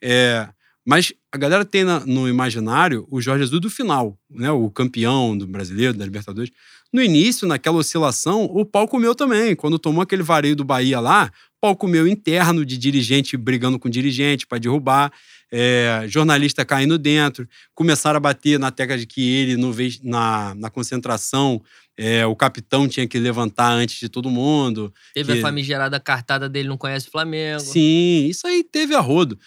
É, mas a galera tem na, no imaginário o Jorge Jesus do final, né? o campeão do brasileiro, da Libertadores. No início, naquela oscilação, o pau comeu também. Quando tomou aquele vareio do Bahia lá, pau comeu interno de dirigente brigando com dirigente para derrubar é, jornalista caindo dentro, começaram a bater na tecla de que ele, no, na, na concentração, é, o capitão tinha que levantar antes de todo mundo. Teve que... a famigerada cartada dele, não conhece o Flamengo. Sim, isso aí teve a rodo.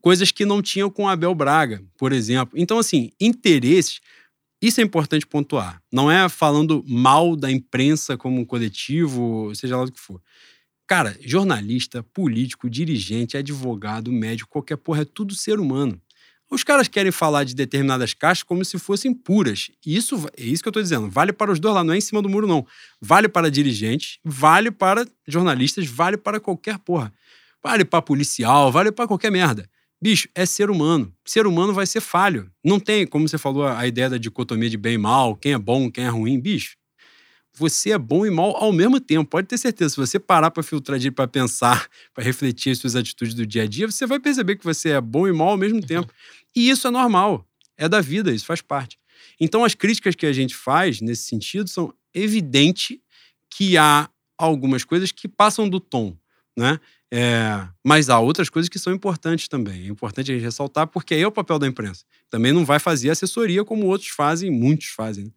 Coisas que não tinham com Abel Braga, por exemplo. Então, assim, interesses. Isso é importante pontuar. Não é falando mal da imprensa como um coletivo, seja lá o que for. Cara, jornalista, político, dirigente, advogado, médico, qualquer porra, é tudo ser humano. Os caras querem falar de determinadas caixas como se fossem puras. Isso é isso que eu estou dizendo. Vale para os dois lá, não é em cima do muro, não. Vale para dirigentes, vale para jornalistas, vale para qualquer porra. Vale para policial, vale para qualquer merda. Bicho, é ser humano. Ser humano vai ser falho. Não tem, como você falou, a ideia da dicotomia de bem e mal, quem é bom, quem é ruim. Bicho, você é bom e mal ao mesmo tempo. Pode ter certeza, se você parar para filtrar para pensar, para refletir as suas atitudes do dia a dia, você vai perceber que você é bom e mal ao mesmo uhum. tempo. E isso é normal, é da vida, isso faz parte. Então, as críticas que a gente faz nesse sentido são evidente que há algumas coisas que passam do tom, né? É, mas há outras coisas que são importantes também. É importante a gente ressaltar, porque aí é o papel da imprensa. Também não vai fazer assessoria como outros fazem, muitos fazem. Né?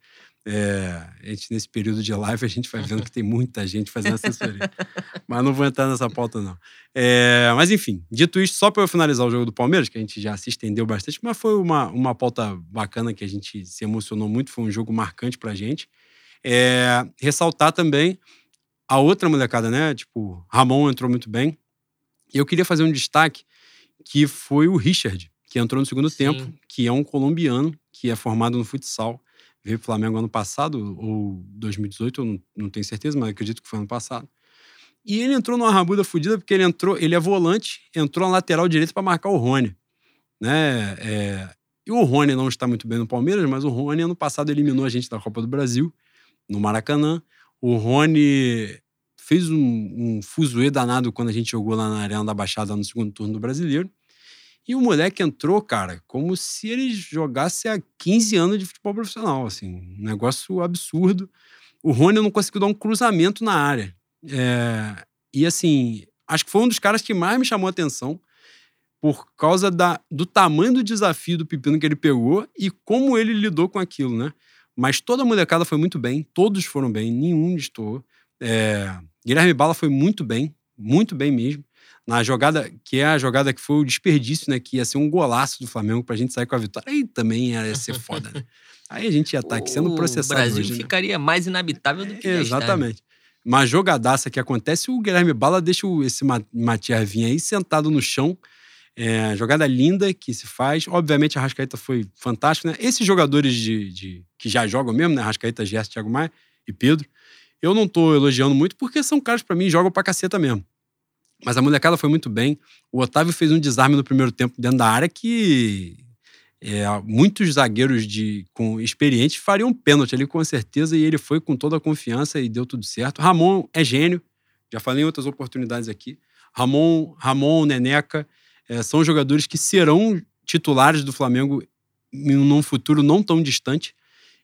É, a gente, nesse período de live, a gente vai vendo que tem muita gente fazendo assessoria. mas não vou entrar nessa pauta, não. É, mas, enfim, dito isso, só para eu finalizar o jogo do Palmeiras, que a gente já se estendeu bastante, mas foi uma, uma pauta bacana que a gente se emocionou muito, foi um jogo marcante pra gente. É, ressaltar também a outra molecada, né? Tipo, Ramon entrou muito bem. E eu queria fazer um destaque que foi o Richard, que entrou no segundo Sim. tempo, que é um colombiano, que é formado no futsal veio pro Flamengo ano passado, ou 2018, eu não, não tenho certeza, mas acredito que foi ano passado. E ele entrou numa rabuda fodida porque ele entrou, ele é volante, entrou na lateral direita para marcar o Rony. Né? É, e o Rony não está muito bem no Palmeiras, mas o Rony ano passado eliminou a gente da Copa do Brasil, no Maracanã. O Rony fez um, um fuzuê danado quando a gente jogou lá na Arena da Baixada no segundo turno do Brasileiro. E o moleque entrou, cara, como se ele jogasse há 15 anos de futebol profissional, assim, um negócio absurdo. O Rony não conseguiu dar um cruzamento na área. É, e assim, acho que foi um dos caras que mais me chamou a atenção por causa da, do tamanho do desafio do pepino que ele pegou e como ele lidou com aquilo, né? Mas toda a molecada foi muito bem, todos foram bem, nenhum destoou. É, Guilherme Bala foi muito bem, muito bem mesmo na jogada, que é a jogada que foi o desperdício, né? Que ia ser um golaço do Flamengo pra gente sair com a vitória. Aí também ia ser foda, né? Aí a gente ia estar tá aqui sendo processado. O Brasil hoje, né? ficaria né? mais inabitável do que é, Exatamente. Uma jogadaça que acontece, o Guilherme Bala deixa esse Matias Vinha aí sentado no chão. É, jogada linda que se faz. Obviamente, a Rascaeta foi fantástico, né? Esses jogadores de, de que já jogam mesmo, né? Rascaeta, Gerson, Thiago Maia e Pedro. Eu não tô elogiando muito porque são caras, para mim, jogam pra caceta mesmo. Mas a molecada foi muito bem. O Otávio fez um desarme no primeiro tempo dentro da área que é, muitos zagueiros de, com experientes fariam um pênalti ali com certeza e ele foi com toda a confiança e deu tudo certo. Ramon é gênio, já falei em outras oportunidades aqui. Ramon, Ramon Neneca é, são jogadores que serão titulares do Flamengo num futuro não tão distante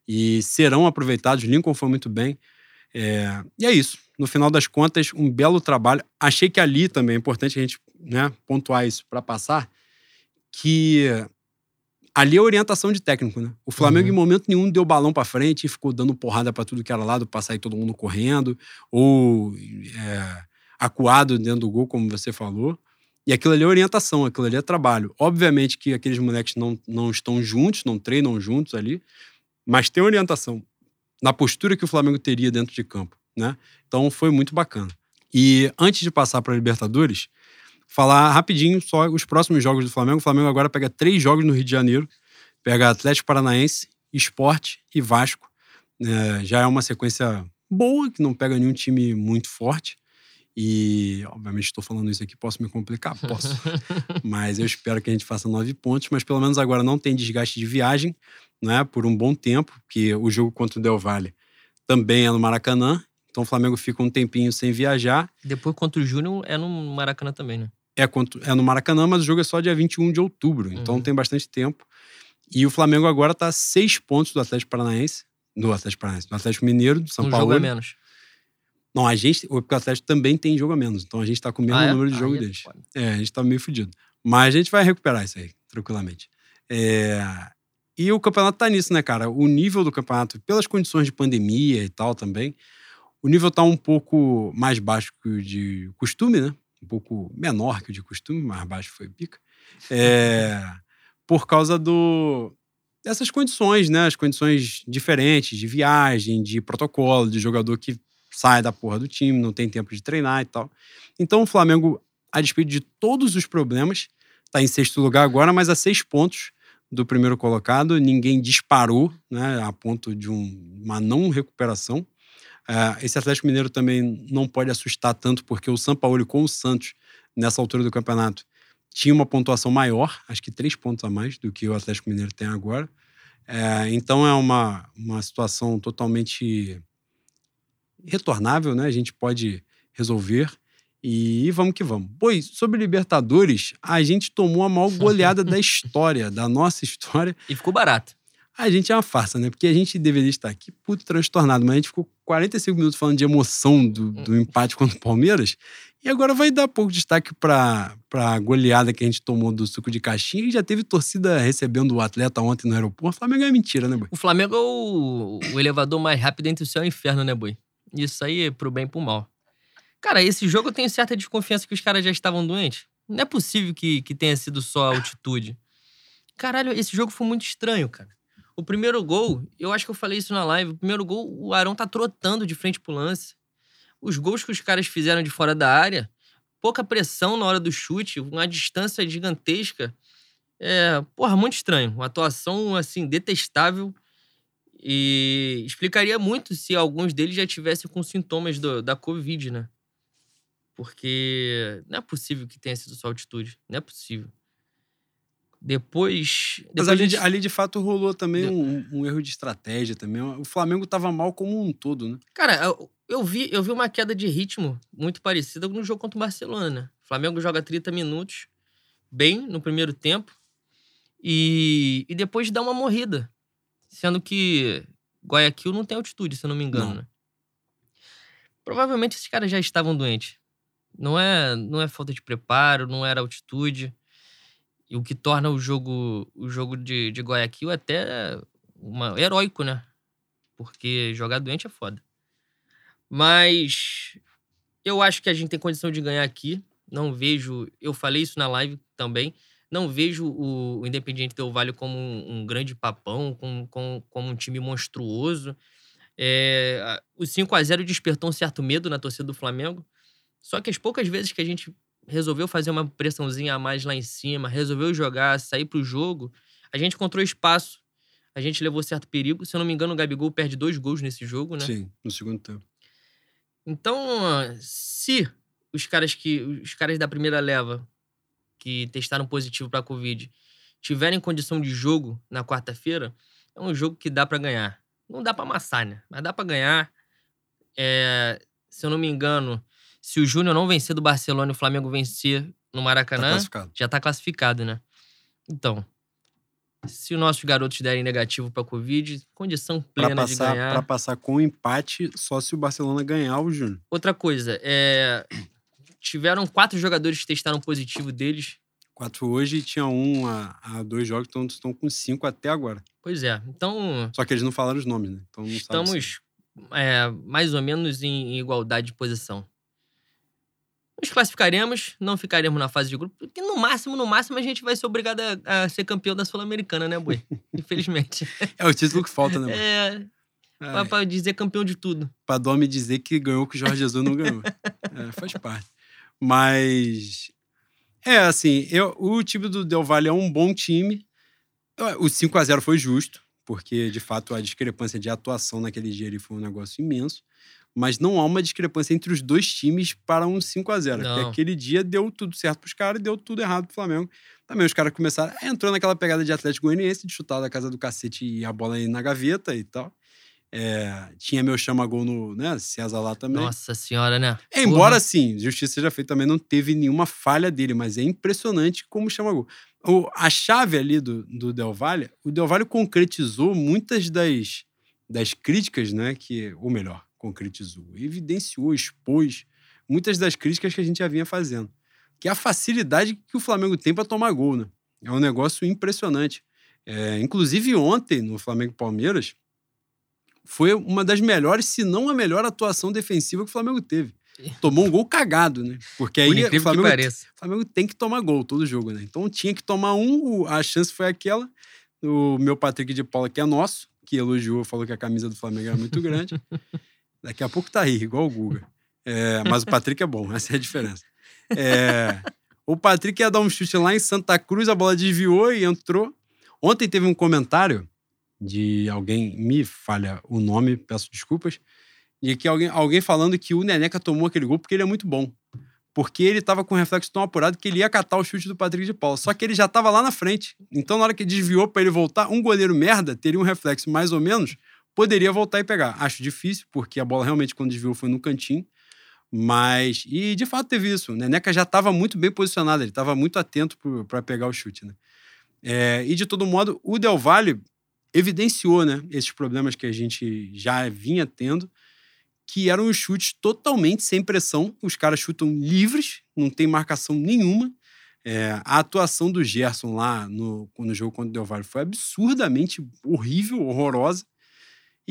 e serão aproveitados. Lincoln foi muito bem. É, e é isso no final das contas, um belo trabalho. Achei que ali também é importante a gente né, pontuar isso para passar, que ali é orientação de técnico, né? O Flamengo uhum. em momento nenhum deu balão para frente e ficou dando porrada para tudo que era lado, para sair todo mundo correndo ou é, acuado dentro do gol, como você falou. E aquilo ali é orientação, aquilo ali é trabalho. Obviamente que aqueles moleques não, não estão juntos, não treinam juntos ali, mas tem orientação na postura que o Flamengo teria dentro de campo né? Então foi muito bacana. E antes de passar para a Libertadores, falar rapidinho só os próximos jogos do Flamengo. O Flamengo agora pega três jogos no Rio de Janeiro: pega Atlético Paranaense, Esporte e Vasco. É, já é uma sequência boa, que não pega nenhum time muito forte. E, obviamente, estou falando isso aqui, posso me complicar? Posso. mas eu espero que a gente faça nove pontos, mas pelo menos agora não tem desgaste de viagem, né? Por um bom tempo, porque o jogo contra o Del Valle também é no Maracanã então o Flamengo fica um tempinho sem viajar. Depois contra o Júnior é no Maracanã também, né? É, é no Maracanã, mas o jogo é só dia 21 de outubro, então uhum. tem bastante tempo. E o Flamengo agora está seis pontos do Atlético Paranaense, do Atlético Paranaense, do Atlético Mineiro, do São um Paulo. jogo a menos. Não, a gente, o Atlético também tem jogo a menos, então a gente está com o mesmo ah, é? número de jogo é deles. É, a gente está meio fodido. Mas a gente vai recuperar isso aí, tranquilamente. É... E o campeonato tá nisso, né, cara? O nível do campeonato, pelas condições de pandemia e tal também, o nível está um pouco mais baixo que o de costume, né? Um pouco menor que o de costume, mais baixo foi pica. É, por causa do, dessas condições, né? As condições diferentes de viagem, de protocolo, de jogador que sai da porra do time, não tem tempo de treinar e tal. Então o Flamengo, a despeito de todos os problemas, está em sexto lugar agora, mas a seis pontos do primeiro colocado. Ninguém disparou, né? A ponto de um, uma não recuperação. É, esse Atlético Mineiro também não pode assustar tanto, porque o São Paulo com o Santos, nessa altura do campeonato, tinha uma pontuação maior, acho que três pontos a mais do que o Atlético Mineiro tem agora. É, então é uma, uma situação totalmente retornável, né? A gente pode resolver. E vamos que vamos. Pois, sobre Libertadores, a gente tomou a maior goleada da história, da nossa história. E ficou barato. A gente é uma farsa, né? Porque a gente deveria estar aqui puto transtornado, mas a gente ficou 45 minutos falando de emoção do, do empate contra o Palmeiras, E agora vai dar pouco destaque para a goleada que a gente tomou do suco de caixinha e já teve torcida recebendo o atleta ontem no aeroporto. O Flamengo é mentira, né, Boi? O Flamengo é o, o elevador mais rápido entre o céu e o inferno, né, Boi? Isso aí é pro bem e pro mal. Cara, esse jogo eu tenho certa desconfiança que os caras já estavam doentes. Não é possível que, que tenha sido só a altitude. Caralho, esse jogo foi muito estranho, cara. O primeiro gol, eu acho que eu falei isso na live. O primeiro gol, o Arão tá trotando de frente pro lance. Os gols que os caras fizeram de fora da área, pouca pressão na hora do chute, uma distância gigantesca. É, porra, muito estranho. Uma atuação, assim, detestável. E explicaria muito se alguns deles já tivessem com sintomas do, da Covid, né? Porque não é possível que tenha sido só altitude. Não é possível. Depois. depois Mas ali, gente... de, ali de fato rolou também um, um, erro de estratégia também. O Flamengo tava mal como um todo, né? Cara, eu, eu, vi, eu vi uma queda de ritmo muito parecida no jogo contra o Barcelona? O Flamengo joga 30 minutos, bem no primeiro tempo, e, e depois dá uma morrida. Sendo que Guayaquil não tem altitude, se eu não me engano, não. né? Provavelmente esses caras já estavam doentes. Não é, não é falta de preparo, não era altitude. E o que torna o jogo, o jogo de, de Guayaquil até uma, heróico, né? Porque jogar doente é foda. Mas eu acho que a gente tem condição de ganhar aqui. Não vejo. Eu falei isso na live também. Não vejo o, Independiente Del Vale como um, um grande papão, como, como, como, um time monstruoso. É, o 5 a 0 despertou um certo medo na torcida do Flamengo. Só que as poucas vezes que a gente resolveu fazer uma pressãozinha a mais lá em cima, resolveu jogar, sair pro jogo, a gente encontrou espaço. A gente levou certo perigo. Se eu não me engano, o Gabigol perde dois gols nesse jogo, né? Sim, no segundo tempo. Então, se os caras que os caras da primeira leva que testaram positivo para Covid tiverem condição de jogo na quarta-feira, é um jogo que dá para ganhar. Não dá para amassar, né? Mas dá para ganhar. É, se eu não me engano, se o Júnior não vencer do Barcelona e o Flamengo vencer no Maracanã, tá já tá classificado, né? Então, se os nossos garotos derem negativo para Covid, condição plena pra passar, de ganhar. Para passar com empate, só se o Barcelona ganhar o Júnior. Outra coisa, é... tiveram quatro jogadores que testaram positivo deles. Quatro hoje e tinha um há, dois jogos, então estão com cinco até agora. Pois é, então. Só que eles não falaram os nomes, né? Então estamos é, mais ou menos em igualdade de posição. Nos classificaremos, não ficaremos na fase de grupo, porque no máximo, no máximo, a gente vai ser obrigado a, a ser campeão da Sul-Americana, né, Boi? Infelizmente. é o título que falta, né, É. Pra, pra, dizer campeão de tudo. Pra Domi dizer que ganhou que o Jorge Jesus não ganhou. é, faz parte. Mas. É, assim, eu, o time do Del Valle é um bom time. O 5 a 0 foi justo, porque de fato a discrepância de atuação naquele dia ele foi um negócio imenso mas não há uma discrepância entre os dois times para um 5 a 0 Porque aquele dia deu tudo certo para os caras e deu tudo errado pro Flamengo. Também os caras começaram. Entrou naquela pegada de Atlético Goianiense, de chutar da casa do cacete e a bola aí na gaveta e tal. É, tinha meu chama-gol no né, César lá também. Nossa senhora, né? Embora, Porra. sim, justiça seja feita também, não teve nenhuma falha dele, mas é impressionante como chama-gol. A chave ali do, do Del Valle, o Del Valle concretizou muitas das, das críticas, né? Que, ou melhor, concretizou, evidenciou, expôs muitas das críticas que a gente já vinha fazendo. Que é a facilidade que o Flamengo tem para tomar gol, né? É um negócio impressionante. É, inclusive ontem, no Flamengo Palmeiras, foi uma das melhores, se não a melhor atuação defensiva que o Flamengo teve. Tomou um gol cagado, né? Porque aí o Flamengo, o Flamengo tem que tomar gol todo jogo, né? Então tinha que tomar um, a chance foi aquela. O meu Patrick de Paula, que é nosso, que elogiou, falou que a camisa do Flamengo era muito grande. Daqui a pouco tá aí, igual o Guga. É, mas o Patrick é bom, essa é a diferença. É, o Patrick ia dar um chute lá em Santa Cruz, a bola desviou e entrou. Ontem teve um comentário de alguém, me falha o nome, peço desculpas, de que alguém, alguém falando que o Neneca tomou aquele gol porque ele é muito bom. Porque ele tava com o reflexo tão apurado que ele ia catar o chute do Patrick de Paula. Só que ele já tava lá na frente. Então, na hora que desviou para ele voltar, um goleiro merda teria um reflexo mais ou menos poderia voltar e pegar. Acho difícil, porque a bola realmente, quando desviou, foi no cantinho. Mas, e de fato teve isso. O Neneca já estava muito bem posicionado, ele estava muito atento para pegar o chute. Né? É, e de todo modo, o Del Valle evidenciou né, esses problemas que a gente já vinha tendo, que eram os chutes totalmente sem pressão. Os caras chutam livres, não tem marcação nenhuma. É, a atuação do Gerson lá no, no jogo contra o Del Valle foi absurdamente horrível, horrorosa.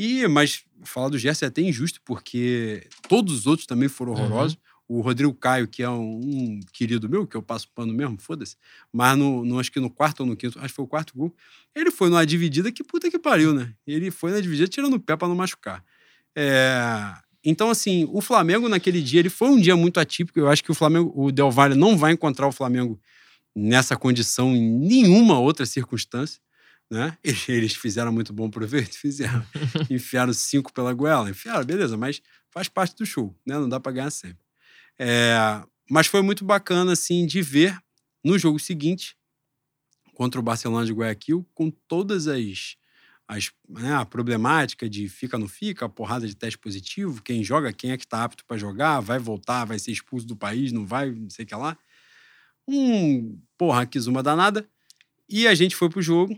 E, mas falar do Gerson é até injusto, porque todos os outros também foram uhum. horrorosos. Uhum. O Rodrigo Caio, que é um, um, querido meu, que eu passo pano mesmo, foda-se. Mas no, no, acho que no quarto ou no quinto, acho que foi o quarto gol, ele foi numa dividida que puta que pariu, né? Ele foi na dividida tirando o pé para não machucar. É, então, assim, o Flamengo naquele dia, ele foi um dia muito atípico. Eu acho que o Flamengo, o Del Valle não vai encontrar o Flamengo nessa condição em nenhuma outra circunstância. Né? Eles fizeram muito bom proveito, fizeram. Enfiaram cinco pela goela, enfiaram, beleza, mas faz parte do show, né? Não dá para ganhar sempre. É, mas foi muito bacana, assim, de ver no jogo seguinte, contra o Barcelona de Guayaquil, com todas as as, né, a problemática de fica ou não fica, a porrada de teste positivo, quem joga, quem é que está apto para jogar, vai voltar, vai ser expulso do país, não vai, não sei o que lá. Um, porra, Kizuma danada. E a gente foi pro jogo,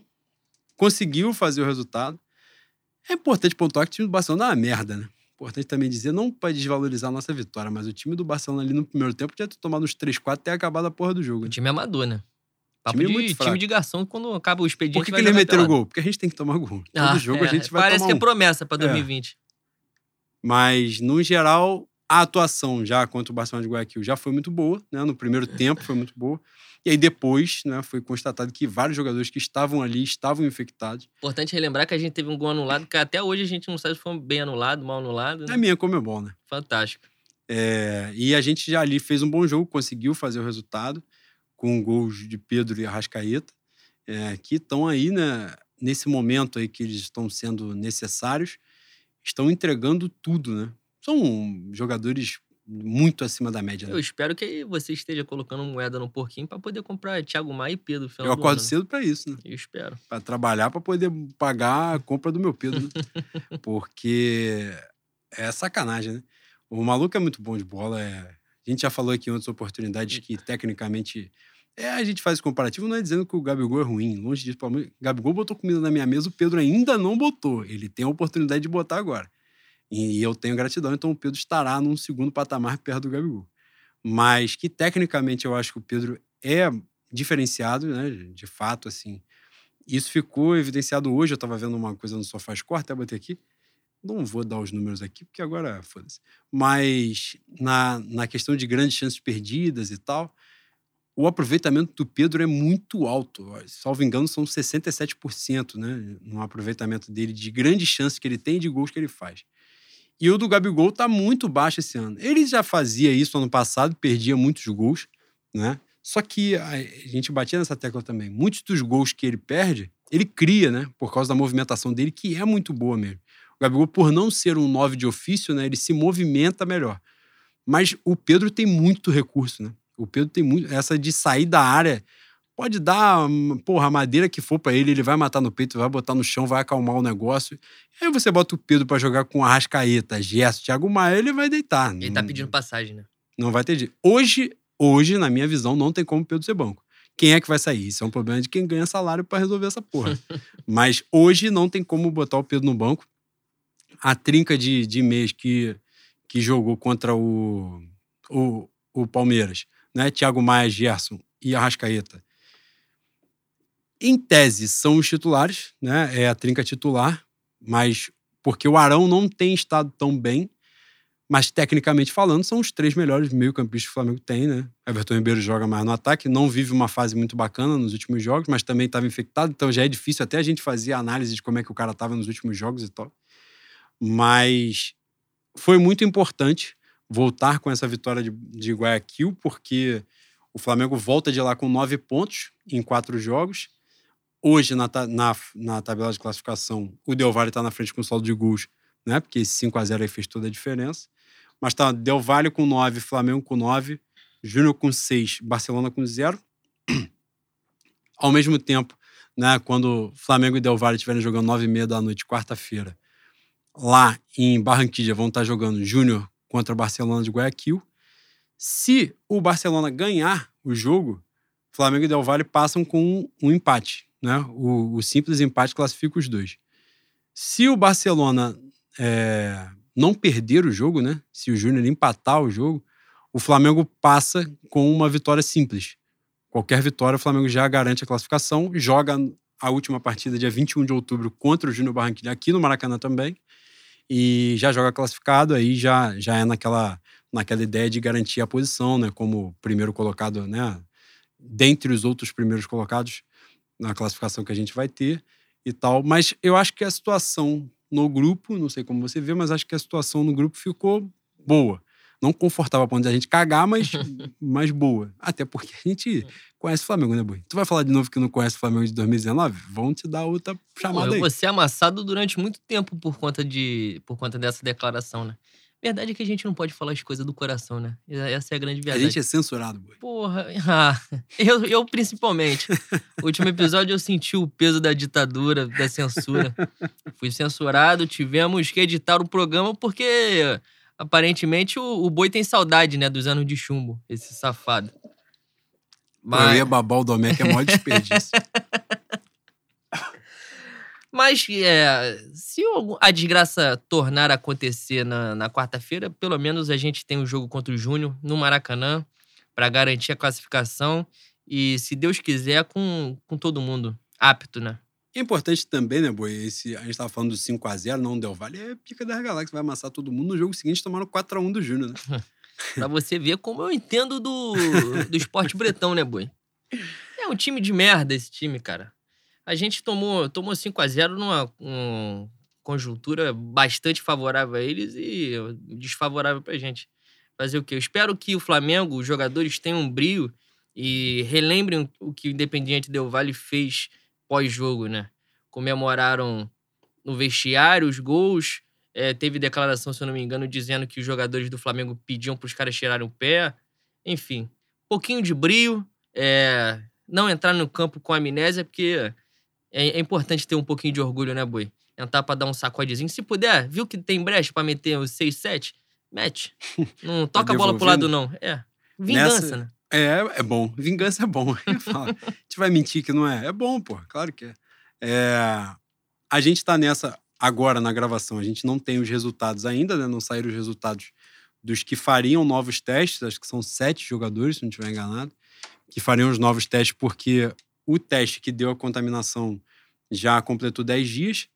conseguiu fazer o resultado. É importante pontuar que o time do Barcelona é uma merda, né? Importante também dizer, não para desvalorizar a nossa vitória, mas o time do Barcelona ali no primeiro tempo tinha tomado uns 3, 4 até acabado a porra do jogo. O time é amador, né? Papo time, de, time de garçom, quando acaba o expediente. Por que, que eles meteram o gol? Porque a gente tem que tomar gol. Todo ah, jogo é, a gente vai Parece que é promessa para 2020. É. Mas, no geral, a atuação já contra o Barcelona de Guayaquil já foi muito boa, né? No primeiro tempo foi muito boa. E aí depois, né, foi constatado que vários jogadores que estavam ali estavam infectados. Importante relembrar que a gente teve um gol anulado, que até hoje a gente não sabe se foi bem anulado, mal anulado. Né? É minha como é bom, né? Fantástico. É, e a gente já ali fez um bom jogo, conseguiu fazer o resultado com gols de Pedro e Arrascaeta, é, que estão aí né, nesse momento aí que eles estão sendo necessários, estão entregando tudo, né? São jogadores muito acima da média. Né? Eu espero que você esteja colocando moeda no porquinho para poder comprar Thiago Maia e Pedro. No Eu acordo ano. cedo para isso, né? Eu espero. Para trabalhar para poder pagar a compra do meu Pedro, né? Porque é sacanagem, né? O maluco é muito bom de bola, é... A gente já falou aqui em outras oportunidades que tecnicamente é, a gente faz esse comparativo, não é dizendo que o Gabigol é ruim. Longe disso. O Gabigol botou comida na minha mesa, o Pedro ainda não botou. Ele tem a oportunidade de botar agora. E eu tenho gratidão, então o Pedro estará num segundo patamar perto do Gabigol. Mas que tecnicamente eu acho que o Pedro é diferenciado, né? De fato, assim. Isso ficou evidenciado hoje. Eu estava vendo uma coisa no Sofá Score, até botei aqui. Não vou dar os números aqui, porque agora foda-se. Mas na, na questão de grandes chances perdidas e tal, o aproveitamento do Pedro é muito alto. Salvo engano, são 67%, né? No aproveitamento dele, de grandes chances que ele tem e de gols que ele faz. E o do Gabigol está muito baixo esse ano. Ele já fazia isso ano passado, perdia muitos gols, né? Só que a gente batia nessa tecla também. Muitos dos gols que ele perde, ele cria, né? Por causa da movimentação dele, que é muito boa mesmo. O Gabigol, por não ser um 9 de ofício, né? Ele se movimenta melhor. Mas o Pedro tem muito recurso, né? O Pedro tem muito. Essa de sair da área. Pode dar, porra, a madeira que for para ele, ele vai matar no peito, vai botar no chão, vai acalmar o negócio. E aí você bota o Pedro para jogar com Arrascaeta, Gerson, Thiago Maia, ele vai deitar. Ele tá pedindo passagem, né? Não vai ter jeito. Hoje, hoje, na minha visão, não tem como o Pedro ser banco. Quem é que vai sair? Isso é um problema de quem ganha salário para resolver essa porra. Mas hoje não tem como botar o Pedro no banco. A trinca de, de mês que, que jogou contra o, o, o Palmeiras né? Thiago Maia, Gerson e Arrascaeta. Em tese, são os titulares, né? É a trinca titular, mas porque o Arão não tem estado tão bem, mas tecnicamente falando, são os três melhores meio-campistas que o Flamengo tem, né? Everton Ribeiro joga mais no ataque, não vive uma fase muito bacana nos últimos jogos, mas também estava infectado, então já é difícil até a gente fazer a análise de como é que o cara estava nos últimos jogos e tal. Mas foi muito importante voltar com essa vitória de, de Guayaquil, porque o Flamengo volta de lá com nove pontos em quatro jogos. Hoje, na, na, na tabela de classificação, o Del Valle está na frente com saldo de gols, né? Porque esse 5 a 0 aí fez toda a diferença. Mas tá Del Valle com 9, Flamengo com 9, Júnior com 6, Barcelona com 0. Ao mesmo tempo, né, quando Flamengo e Del Valle estiverem jogando 9 e meia da noite, quarta-feira, lá em Barranquilla vão estar tá jogando Júnior contra o Barcelona de Guayaquil. Se o Barcelona ganhar o jogo, Flamengo e Del Valle passam com um, um empate. Né? O, o, simples empate classifica os dois. Se o Barcelona é, não perder o jogo, né? Se o Júnior empatar o jogo, o Flamengo passa com uma vitória simples. Qualquer vitória, o Flamengo já garante a classificação, joga a última partida dia 21 de outubro contra o Júnior Barranquilla aqui no Maracanã também, e já joga classificado, aí já, já é naquela, naquela ideia de garantir a posição, né? Como primeiro colocado, né? Dentre os outros primeiros colocados na classificação que a gente vai ter e tal. Mas eu acho que a situação no grupo, não sei como você vê, mas acho que a situação no grupo ficou boa. Não confortável pra onde a gente cagar, mas, mas boa. Até porque a gente conhece o Flamengo, né, Bui? Tu vai falar de novo que não conhece o Flamengo de 2019? Vão te dar outra chamada Pô, eu aí. vou ser amassado durante muito tempo por conta, de, por conta dessa declaração, né? Verdade é que a gente não pode falar as coisas do coração, né? Essa é a grande A verdade. gente é censurado, Bui. Porra, ah, eu, eu principalmente. O último episódio eu senti o peso da ditadura, da censura. Fui censurado, tivemos que editar o programa porque aparentemente o, o boi tem saudade, né, dos anos de chumbo, esse safado. Eu Mas, ia babar o Domecq, é maior desperdício. mas é, se a desgraça tornar a acontecer na, na quarta-feira, pelo menos a gente tem o jogo contra o Júnior no Maracanã para garantir a classificação e, se Deus quiser, com, com todo mundo apto, né? É importante também, né, Boi? Esse, a gente tava falando do 5x0, não Del Valle, é pica das galáxias, vai amassar todo mundo. No jogo seguinte tomaram 4x1 do Júnior, né? Pra você ver como eu entendo do, do esporte bretão, né, boi? É um time de merda esse time, cara. A gente tomou, tomou 5x0 numa um, conjuntura bastante favorável a eles e desfavorável pra gente. Fazer o quê? Eu espero que o Flamengo, os jogadores tenham um brio e relembrem o que o Independiente Del Valle fez pós-jogo, né? Comemoraram no vestiário os gols, é, teve declaração, se eu não me engano, dizendo que os jogadores do Flamengo pediam para os caras tirarem o pé. Enfim, pouquinho de brio, é, não entrar no campo com amnésia, porque é, é importante ter um pouquinho de orgulho, né, Boi? Entrar pra dar um sacodezinho. Se puder, viu que tem brecha pra meter os 6, 7? Mete. Não toca a bola pro lado, não. É. Vingança, Nessa- né? É, é bom. Vingança é bom. A gente vai mentir que não é? É bom, pô. Claro que é. É, A gente tá nessa agora na gravação. A gente não tem os resultados ainda, né? Não saíram os resultados dos que fariam novos testes. Acho que são sete jogadores, se não estiver enganado, que fariam os novos testes porque o teste que deu a contaminação já completou 10 dias.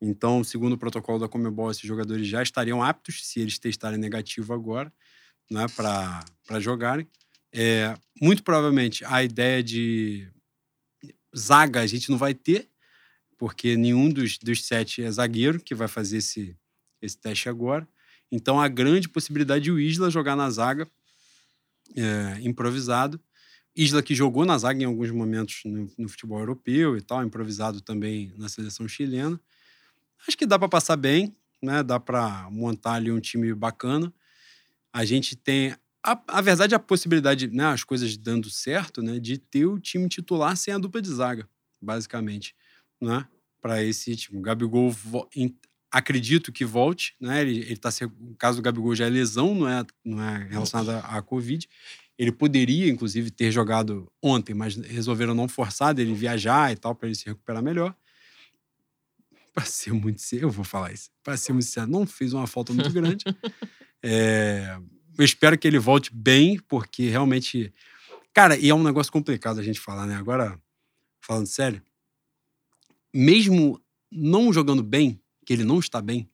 Então, segundo o protocolo da Comebol, esses jogadores já estariam aptos se eles testarem negativo agora, né, para jogarem. É, muito provavelmente a ideia de zaga a gente não vai ter, porque nenhum dos, dos sete é zagueiro que vai fazer esse, esse teste agora. Então a grande possibilidade de o Isla jogar na zaga é, improvisado. Isla que jogou na zaga em alguns momentos no, no futebol europeu e tal, improvisado também na seleção chilena. Acho que dá para passar bem, né? Dá para montar ali um time bacana. A gente tem a, a verdade, a possibilidade, né, as coisas dando certo, né, de ter o time titular sem a dupla de zaga, basicamente, né, para esse time. O Gabigol, vo- em- acredito que volte, né, ele, ele tá, se- o caso do Gabigol já é lesão, não é, não é relacionado à à Covid. Ele poderia, inclusive, ter jogado ontem, mas resolveram não forçar dele viajar e tal, para ele se recuperar melhor. Para ser muito sério, eu vou falar isso. Para ser muito sério, não fez uma falta muito grande. É, eu espero que ele volte bem, porque realmente. Cara, e é um negócio complicado a gente falar, né? Agora, falando sério, mesmo não jogando bem, que ele não está bem,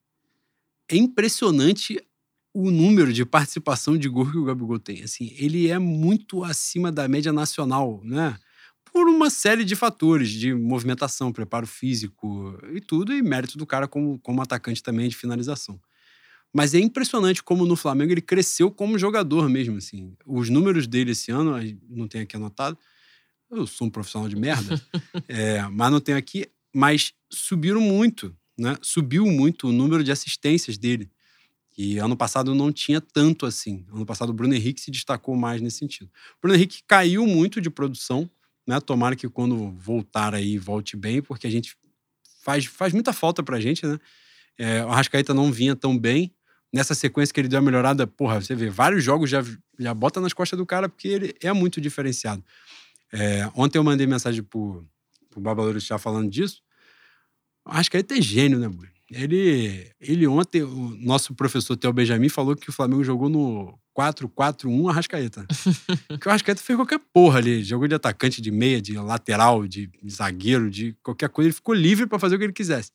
é impressionante o número de participação de gol que o Gabigol tem. Assim, ele é muito acima da média nacional, né? Por uma série de fatores, de movimentação, preparo físico e tudo, e mérito do cara como, como atacante também de finalização. Mas é impressionante como no Flamengo ele cresceu como jogador mesmo, assim. Os números dele esse ano, não tenho aqui anotado. Eu sou um profissional de merda, é, mas não tenho aqui. Mas subiram muito, né? Subiu muito o número de assistências dele. E ano passado não tinha tanto assim. Ano passado o Bruno Henrique se destacou mais nesse sentido. O Bruno Henrique caiu muito de produção, né? Tomara que quando voltar aí volte bem, porque a gente faz, faz muita falta pra gente, né? É, o Arrascaeta não vinha tão bem. Nessa sequência que ele deu a melhorada, porra, você vê, vários jogos já, já bota nas costas do cara, porque ele é muito diferenciado. É, ontem eu mandei mensagem pro, pro Babalouro já falando disso. O Arrascaeta é gênio, né, Bui? Ele, ele ontem, o nosso professor Theo Benjamin falou que o Flamengo jogou no 4-4-1 Arrascaeta. que o Arrascaeta fez qualquer porra ali. Jogou de atacante, de meia, de lateral, de zagueiro, de qualquer coisa. Ele ficou livre para fazer o que ele quisesse.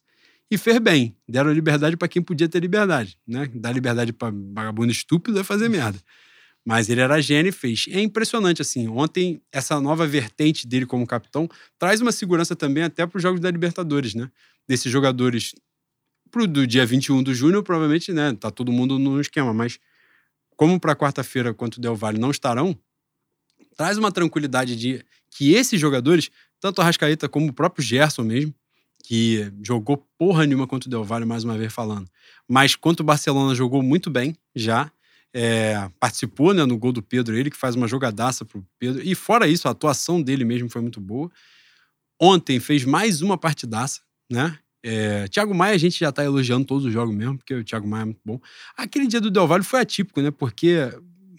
E fez bem. Deram liberdade para quem podia ter liberdade. Né? Dar liberdade para vagabundo estúpido é fazer merda. Mas ele era gênio e fez. É impressionante, assim. Ontem, essa nova vertente dele como capitão traz uma segurança também até para os jogos da Libertadores, né? Desses jogadores. Pro do dia 21 do junho, provavelmente, né? Tá todo mundo no esquema, mas como para quarta-feira, quanto o Del Valle não estarão, traz uma tranquilidade de que esses jogadores, tanto a Rascaeta como o próprio Gerson mesmo, que jogou porra nenhuma contra o Del Valle, mais uma vez falando, mas quanto o Barcelona jogou muito bem já, é, participou né, no gol do Pedro, ele que faz uma jogadaça pro Pedro, e fora isso, a atuação dele mesmo foi muito boa. Ontem fez mais uma partidaça, né? É, Thiago Maia, a gente já tá elogiando todos os jogos mesmo, porque o Thiago Maia é muito bom. Aquele dia do Del Valle foi atípico, né? Porque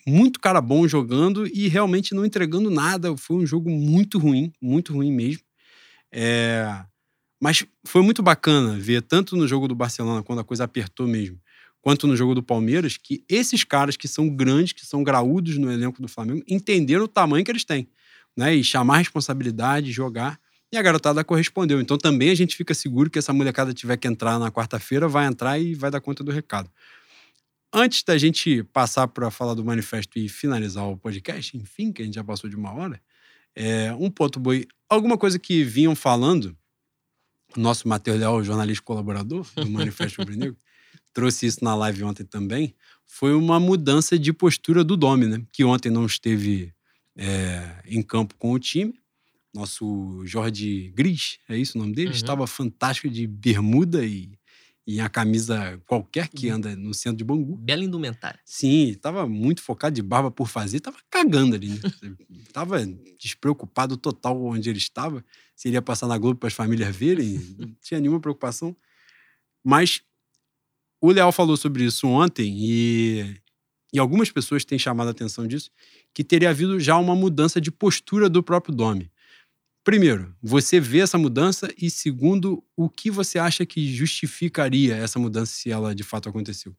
muito cara bom jogando e realmente não entregando nada. Foi um jogo muito ruim, muito ruim mesmo. É, mas foi muito bacana ver, tanto no jogo do Barcelona, quando a coisa apertou mesmo, quanto no jogo do Palmeiras, que esses caras que são grandes, que são graúdos no elenco do Flamengo, entenderam o tamanho que eles têm. Né? E chamar a responsabilidade, jogar. E a garotada correspondeu. Então também a gente fica seguro que essa molecada tiver que entrar na quarta-feira, vai entrar e vai dar conta do recado. Antes da gente passar para falar do manifesto e finalizar o podcast, enfim, que a gente já passou de uma hora, é, um ponto boi. Alguma coisa que vinham falando, o nosso Matheus Leal, jornalista colaborador do Manifesto Rubro Negro, trouxe isso na live ontem também, foi uma mudança de postura do Domi, né? Que ontem não esteve é, em campo com o time, nosso Jorge Gris, é isso o nome dele? Uhum. Estava fantástico de bermuda e, e a camisa qualquer que uhum. anda no centro de Bangu. Bela indumentária. Sim, estava muito focado de barba por fazer, estava cagando ali, né? Estava despreocupado total onde ele estava, se ele ia passar na Globo para as famílias verem, não tinha nenhuma preocupação. Mas o Leal falou sobre isso ontem e, e algumas pessoas têm chamado a atenção disso, que teria havido já uma mudança de postura do próprio Domi. Primeiro, você vê essa mudança e segundo, o que você acha que justificaria essa mudança se ela de fato aconteceu?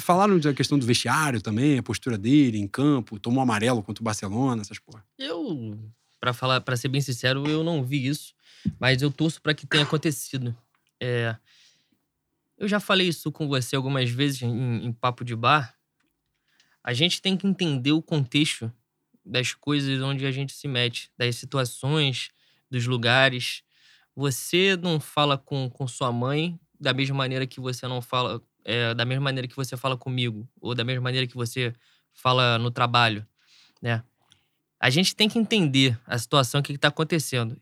Falaram da questão do vestiário também, a postura dele em campo, tomou amarelo contra o Barcelona, essas porra. Eu, para falar, para ser bem sincero, eu não vi isso, mas eu torço para que tenha acontecido. É, eu já falei isso com você algumas vezes em, em papo de bar. A gente tem que entender o contexto das coisas onde a gente se mete, das situações, dos lugares. Você não fala com, com sua mãe da mesma maneira que você não fala, é, da mesma maneira que você fala comigo, ou da mesma maneira que você fala no trabalho, né? A gente tem que entender a situação, o que está acontecendo.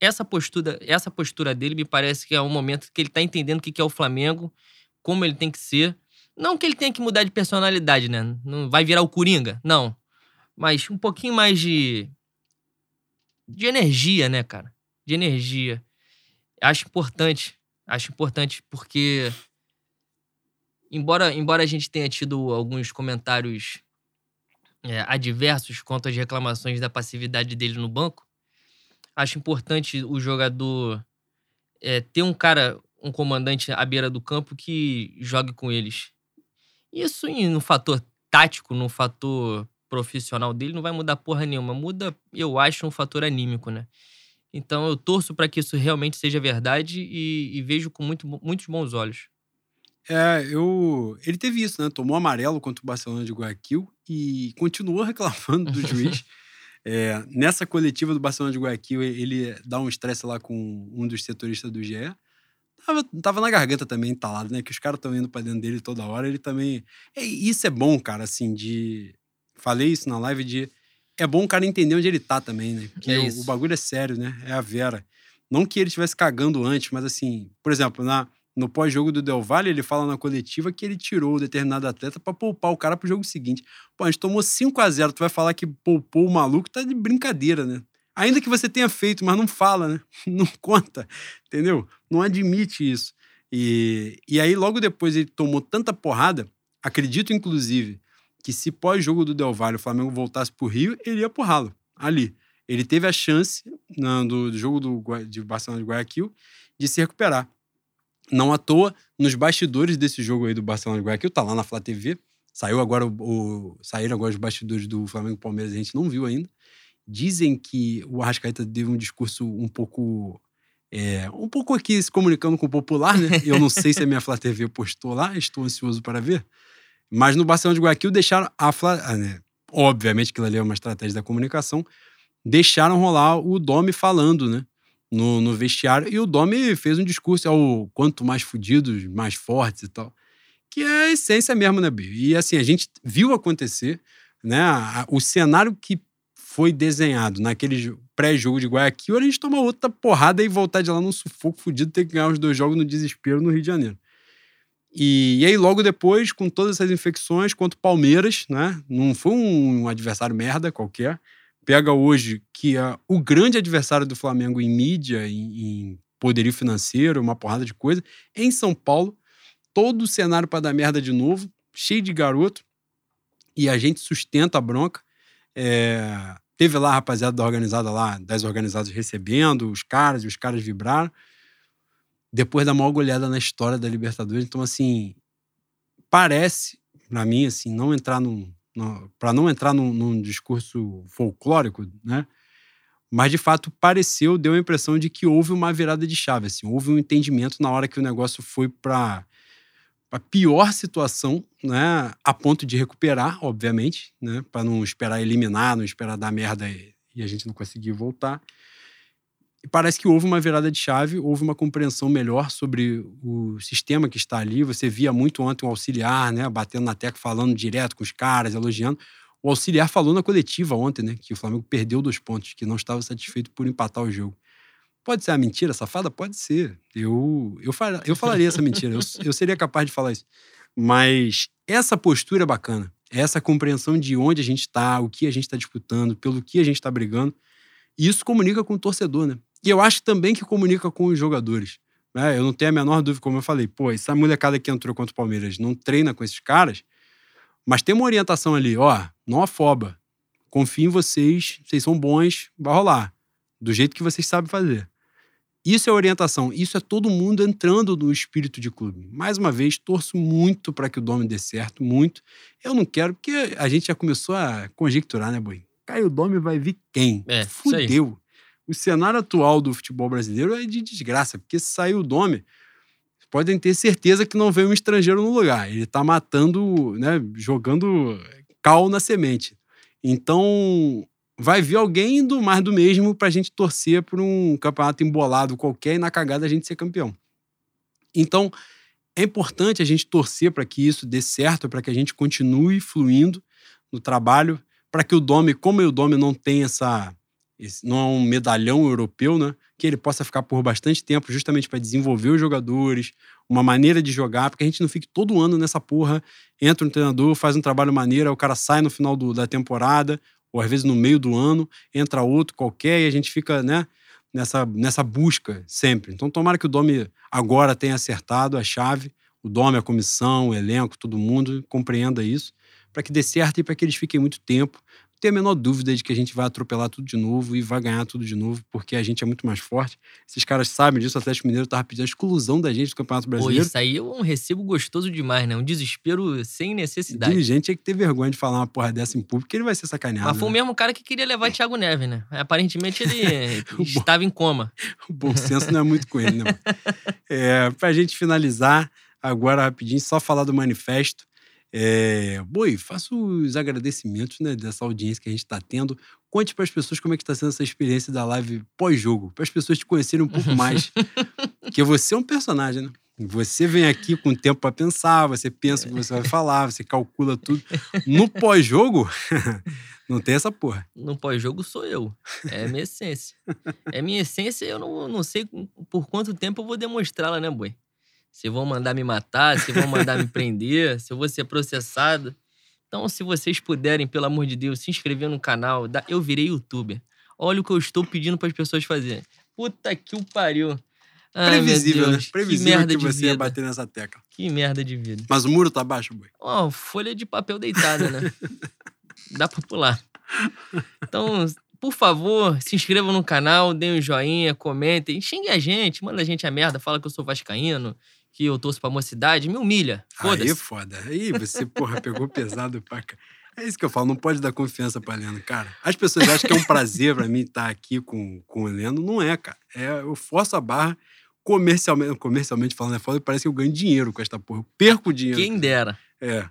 Essa postura, essa postura dele me parece que é um momento que ele está entendendo o que é o Flamengo, como ele tem que ser. Não que ele tenha que mudar de personalidade, né? Não vai virar o Coringa, não mas um pouquinho mais de. de energia, né, cara? De energia. Acho importante. Acho importante porque. Embora, embora a gente tenha tido alguns comentários é, adversos quanto às reclamações da passividade dele no banco, acho importante o jogador é, ter um cara, um comandante à beira do campo que jogue com eles. Isso no fator tático, no fator profissional dele não vai mudar porra nenhuma. Muda, eu acho, um fator anímico, né? Então eu torço para que isso realmente seja verdade e, e, vejo com muito, muitos bons olhos. É, eu. Ele teve isso, né? Tomou amarelo contra o Barcelona de Guayaquil e continuou reclamando do juiz. é, nessa coletiva do Barcelona de Guayaquil, ele dá um estresse lá com um dos setoristas do GE. Tava, tava na garganta também, entalado, né? Que os caras estão indo pra dentro dele toda hora. Ele também. É, isso é bom, cara, assim, de falei isso na live de. É bom o cara entender onde ele tá também, né? Porque é o, o, bagulho é sério, né? É a Vera. Não que ele estivesse cagando antes, mas assim, por exemplo, na, no pós-jogo do Del Valle, ele fala na coletiva que ele tirou o determinado atleta para poupar o cara pro jogo seguinte. Pô, a gente tomou 5 a 0 tu vai falar que poupou o maluco, tá de brincadeira, né? Ainda que você tenha feito, mas não fala, né? Não conta, entendeu? Não admite isso. E, e aí, logo depois, ele tomou tanta porrada, acredito, inclusive, que se pós-jogo do Del Valle o Flamengo voltasse pro Rio, ele ia porrá-lo ali. Ele teve a chance no, do, do, jogo do, de Barcelona de Guayaquil de se recuperar. Não à toa, nos bastidores desse jogo aí do Barcelona de Guayaquil, tá lá na Flá TV. Saiu agora o, o, saíram agora os bastidores do Flamengo Palmeiras, a gente não viu ainda. Dizem que o Arrascaeta deu um discurso um pouco. É, um pouco aqui se comunicando com o popular, né? Eu não sei se a minha Flá TV postou lá, estou ansioso para ver. Mas no Barcelona de Guayaquil deixaram a Flá. Ah, né? Obviamente que ali é uma estratégia da comunicação. Deixaram rolar o Domi falando, né? No, no vestiário. E o Domi fez um discurso ao quanto mais fudidos, mais fortes e tal. Que é a essência mesmo, né, Bia? E assim, a gente viu acontecer, né? O cenário que foi desenhado naquele pré-jogo de Guayaquil, a gente tomar outra porrada e voltar de lá num sufoco fudido, ter que ganhar os dois jogos no desespero no Rio de Janeiro. E, e, aí, logo depois, com todas essas infecções, contra o Palmeiras, né? Não foi um adversário merda qualquer. Pega hoje que é o grande adversário do Flamengo em mídia, em, em poderio financeiro, uma porrada de coisa. Em São Paulo, todo o cenário para dar merda de novo, cheio de garoto. E a gente sustenta a bronca. É, teve lá a rapaziada da organizada lá, das organizadas recebendo os caras, e os caras vibraram depois da maior goleada na história da Libertadores. Então, assim, parece, para mim, assim, não entrar num. para não entrar num, num, discurso folclórico, né? Mas, de fato, pareceu, deu a impressão de que houve uma virada de chave, assim, houve um entendimento na hora que o negócio foi para a pior situação, né, a ponto de recuperar, obviamente, né, para não esperar eliminar, não esperar dar merda e, e a gente não conseguir voltar. Parece que houve uma virada de chave, houve uma compreensão melhor sobre o sistema que está ali. Você via muito ontem o auxiliar, né, batendo na tecla, falando direto com os caras, elogiando. O auxiliar falou na coletiva ontem, né, que o Flamengo perdeu dois pontos, que não estava satisfeito por empatar o jogo. Pode ser uma mentira safada? Pode ser. Eu, eu, fal, eu falaria essa mentira. Eu, eu seria capaz de falar isso. Mas essa postura é bacana. Essa compreensão de onde a gente está, o que a gente está disputando, pelo que a gente está brigando. E isso comunica com o torcedor, né? E eu acho também que comunica com os jogadores. Né? Eu não tenho a menor dúvida, como eu falei, pô, essa molecada que entrou contra o Palmeiras não treina com esses caras, mas tem uma orientação ali, ó, não afoba. Confio em vocês, vocês são bons, vai rolar. Do jeito que vocês sabem fazer. Isso é orientação, isso é todo mundo entrando no espírito de clube. Mais uma vez, torço muito para que o Dome dê certo, muito. Eu não quero, porque a gente já começou a conjecturar, né, Boi? Caiu o Dome, vai vir quem? É, Fudeu o cenário atual do futebol brasileiro é de desgraça, porque se sair o Dome, podem ter certeza que não vem um estrangeiro no lugar. Ele está matando, né, jogando cal na semente. Então, vai vir alguém do mais do mesmo para a gente torcer por um campeonato embolado qualquer e na cagada a gente ser campeão. Então, é importante a gente torcer para que isso dê certo, para que a gente continue fluindo no trabalho, para que o Dome, como o Dome não tem essa não é um medalhão europeu, né? Que ele possa ficar por bastante tempo, justamente para desenvolver os jogadores, uma maneira de jogar, porque a gente não fique todo ano nessa porra. Entra um treinador, faz um trabalho maneiro, o cara sai no final do, da temporada, ou às vezes no meio do ano, entra outro qualquer e a gente fica, né? Nessa, nessa busca sempre. Então, tomara que o Domi agora tenha acertado a chave, o Domi, a comissão, o elenco, todo mundo compreenda isso, para que dê certo e para que eles fiquem muito tempo tenho a menor dúvida de que a gente vai atropelar tudo de novo e vai ganhar tudo de novo, porque a gente é muito mais forte. Esses caras sabem disso, o Atlético Mineiro tava pedindo a exclusão da gente do Campeonato Brasileiro. Pô, isso aí é um recibo gostoso demais, né? Um desespero sem necessidade. O dirigente tinha que ter vergonha de falar uma porra dessa em público, que ele vai ser sacaneado. Mas foi né? o mesmo cara que queria levar Thiago Neves, né? Aparentemente ele estava em coma. O bom senso não é muito com ele, né? é, pra gente finalizar, agora rapidinho, só falar do manifesto. É, Boi, faça os agradecimentos né, dessa audiência que a gente está tendo. Conte para as pessoas como é que está sendo essa experiência da live pós-jogo, para as pessoas te conhecerem um pouco mais. Porque você é um personagem, né? Você vem aqui com tempo para pensar, você pensa o que você vai falar, você calcula tudo. No pós-jogo, não tem essa porra. No pós-jogo sou eu. É a minha essência. É minha essência, eu não, não sei por quanto tempo eu vou demonstrá-la, né, Boi? Se vão mandar me matar, se vão mandar me prender, se eu vou ser processado. Então, se vocês puderem, pelo amor de Deus, se inscrever no canal, eu virei youtuber. Olha o que eu estou pedindo para as pessoas fazerem. Puta que o pariu. Previsível, né? Previsível que, merda que você ia bater nessa tecla. Que merda de vida. Mas o muro tá baixo, boi? Ó, oh, folha de papel deitada, né? Dá pra pular. Então, por favor, se inscrevam no canal, deem um joinha, comentem, xingue a gente, manda a gente a merda, fala que eu sou vascaíno, que eu torço pra mocidade, me humilha. Aí Foda-se. é foda. Aí você, porra, pegou pesado pra cá. É isso que eu falo, não pode dar confiança pra Leno, cara. As pessoas acham que é um prazer pra mim estar aqui com, com o Leno. Não é, cara. É, eu forço a barra comercialmente. Comercialmente falando, é foda, parece que eu ganho dinheiro com esta porra. Eu perco dinheiro. Quem dera. É.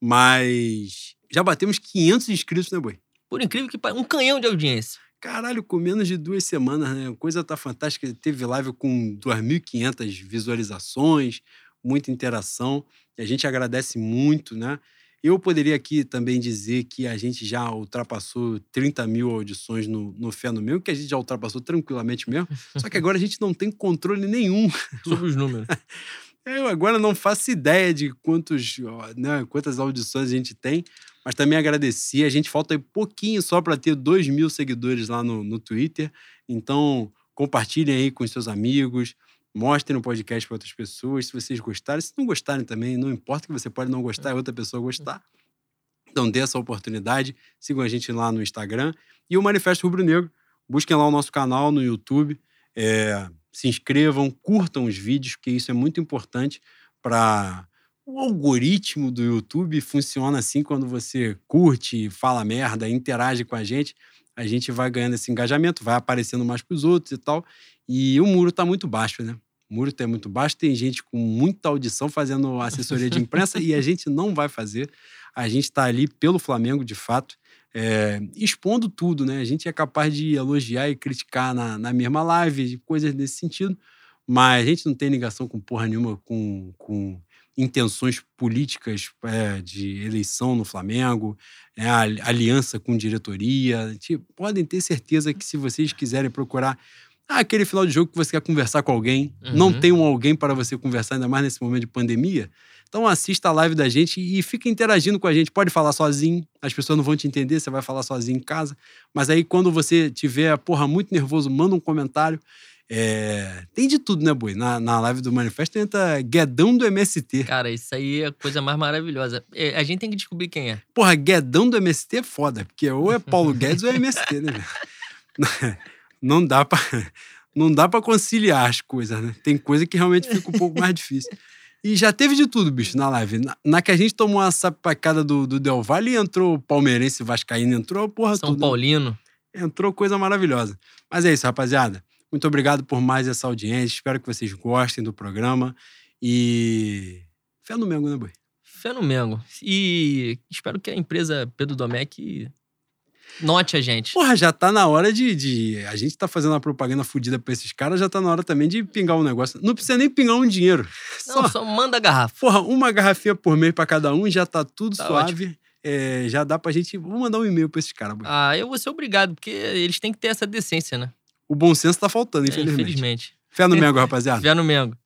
Mas já batemos 500 inscritos, né, boi? Por incrível que pareça, um canhão de audiência. Caralho, com menos de duas semanas, né? A coisa tá fantástica. Teve live com 2.500 visualizações, muita interação. E a gente agradece muito, né? Eu poderia aqui também dizer que a gente já ultrapassou 30 mil audições no, no Fé no Meu, que a gente já ultrapassou tranquilamente mesmo. Só que agora a gente não tem controle nenhum. Sobre os números. Eu agora não faço ideia de quantos, né, quantas audições a gente tem, mas também agradeci. A gente falta pouquinho só para ter 2 mil seguidores lá no, no Twitter. Então, compartilhem aí com seus amigos, mostrem o podcast para outras pessoas. Se vocês gostarem, se não gostarem também, não importa que você pode não gostar e outra pessoa gostar. Então, dê essa oportunidade. Sigam a gente lá no Instagram. E o Manifesto Rubro Negro. Busquem lá o nosso canal no YouTube. É, se inscrevam, curtam os vídeos, porque isso é muito importante para o algoritmo do YouTube funciona assim quando você curte, fala merda, interage com a gente, a gente vai ganhando esse engajamento, vai aparecendo mais para os outros e tal. E o muro está muito baixo, né? O muro está muito baixo, tem gente com muita audição fazendo assessoria de imprensa e a gente não vai fazer. A gente está ali pelo Flamengo, de fato, é, expondo tudo, né? A gente é capaz de elogiar e criticar na, na mesma live, coisas nesse sentido, mas a gente não tem ligação com porra nenhuma com, com intenções políticas é, de eleição no Flamengo, é, aliança com diretoria. Tipo, podem ter certeza que se vocês quiserem procurar ah, aquele final de jogo que você quer conversar com alguém, uhum. não tem um alguém para você conversar, ainda mais nesse momento de pandemia, então assista a live da gente e fica interagindo com a gente. Pode falar sozinho, as pessoas não vão te entender, você vai falar sozinho em casa. Mas aí quando você tiver, porra, muito nervoso, manda um comentário. É... Tem de tudo, né, Boi? Na, na live do Manifesto entra Guedão do MST. Cara, isso aí é a coisa mais maravilhosa. É, a gente tem que descobrir quem é. Porra, Guedão do MST é foda, porque ou é Paulo Guedes ou é MST, né? Não dá pra, não dá pra conciliar as coisas, né? Tem coisa que realmente fica um pouco mais difícil. E já teve de tudo, bicho, na live. Na, na que a gente tomou uma sapacada do, do Del Valle, entrou palmeirense vascaíno, entrou porra São tudo. Paulino. Entrou coisa maravilhosa. Mas é isso, rapaziada. Muito obrigado por mais essa audiência. Espero que vocês gostem do programa. E. Fé no Mengo, né, Boi? Fé no Mengo. E espero que a empresa Pedro Domecq note a gente. Porra, já tá na hora de, de. A gente tá fazendo uma propaganda fodida pra esses caras, já tá na hora também de pingar um negócio. Não precisa nem pingar um dinheiro. Não, só, só manda a garrafa. Porra, uma garrafinha por mês pra cada um, já tá tudo tá suave. É, já dá pra gente. Vou mandar um e-mail pra esses caras. Ah, eu vou ser obrigado, porque eles têm que ter essa decência, né? O bom senso tá faltando, infelizmente. É, infelizmente. Fé no Mengo, rapaziada. Fé no Mengo.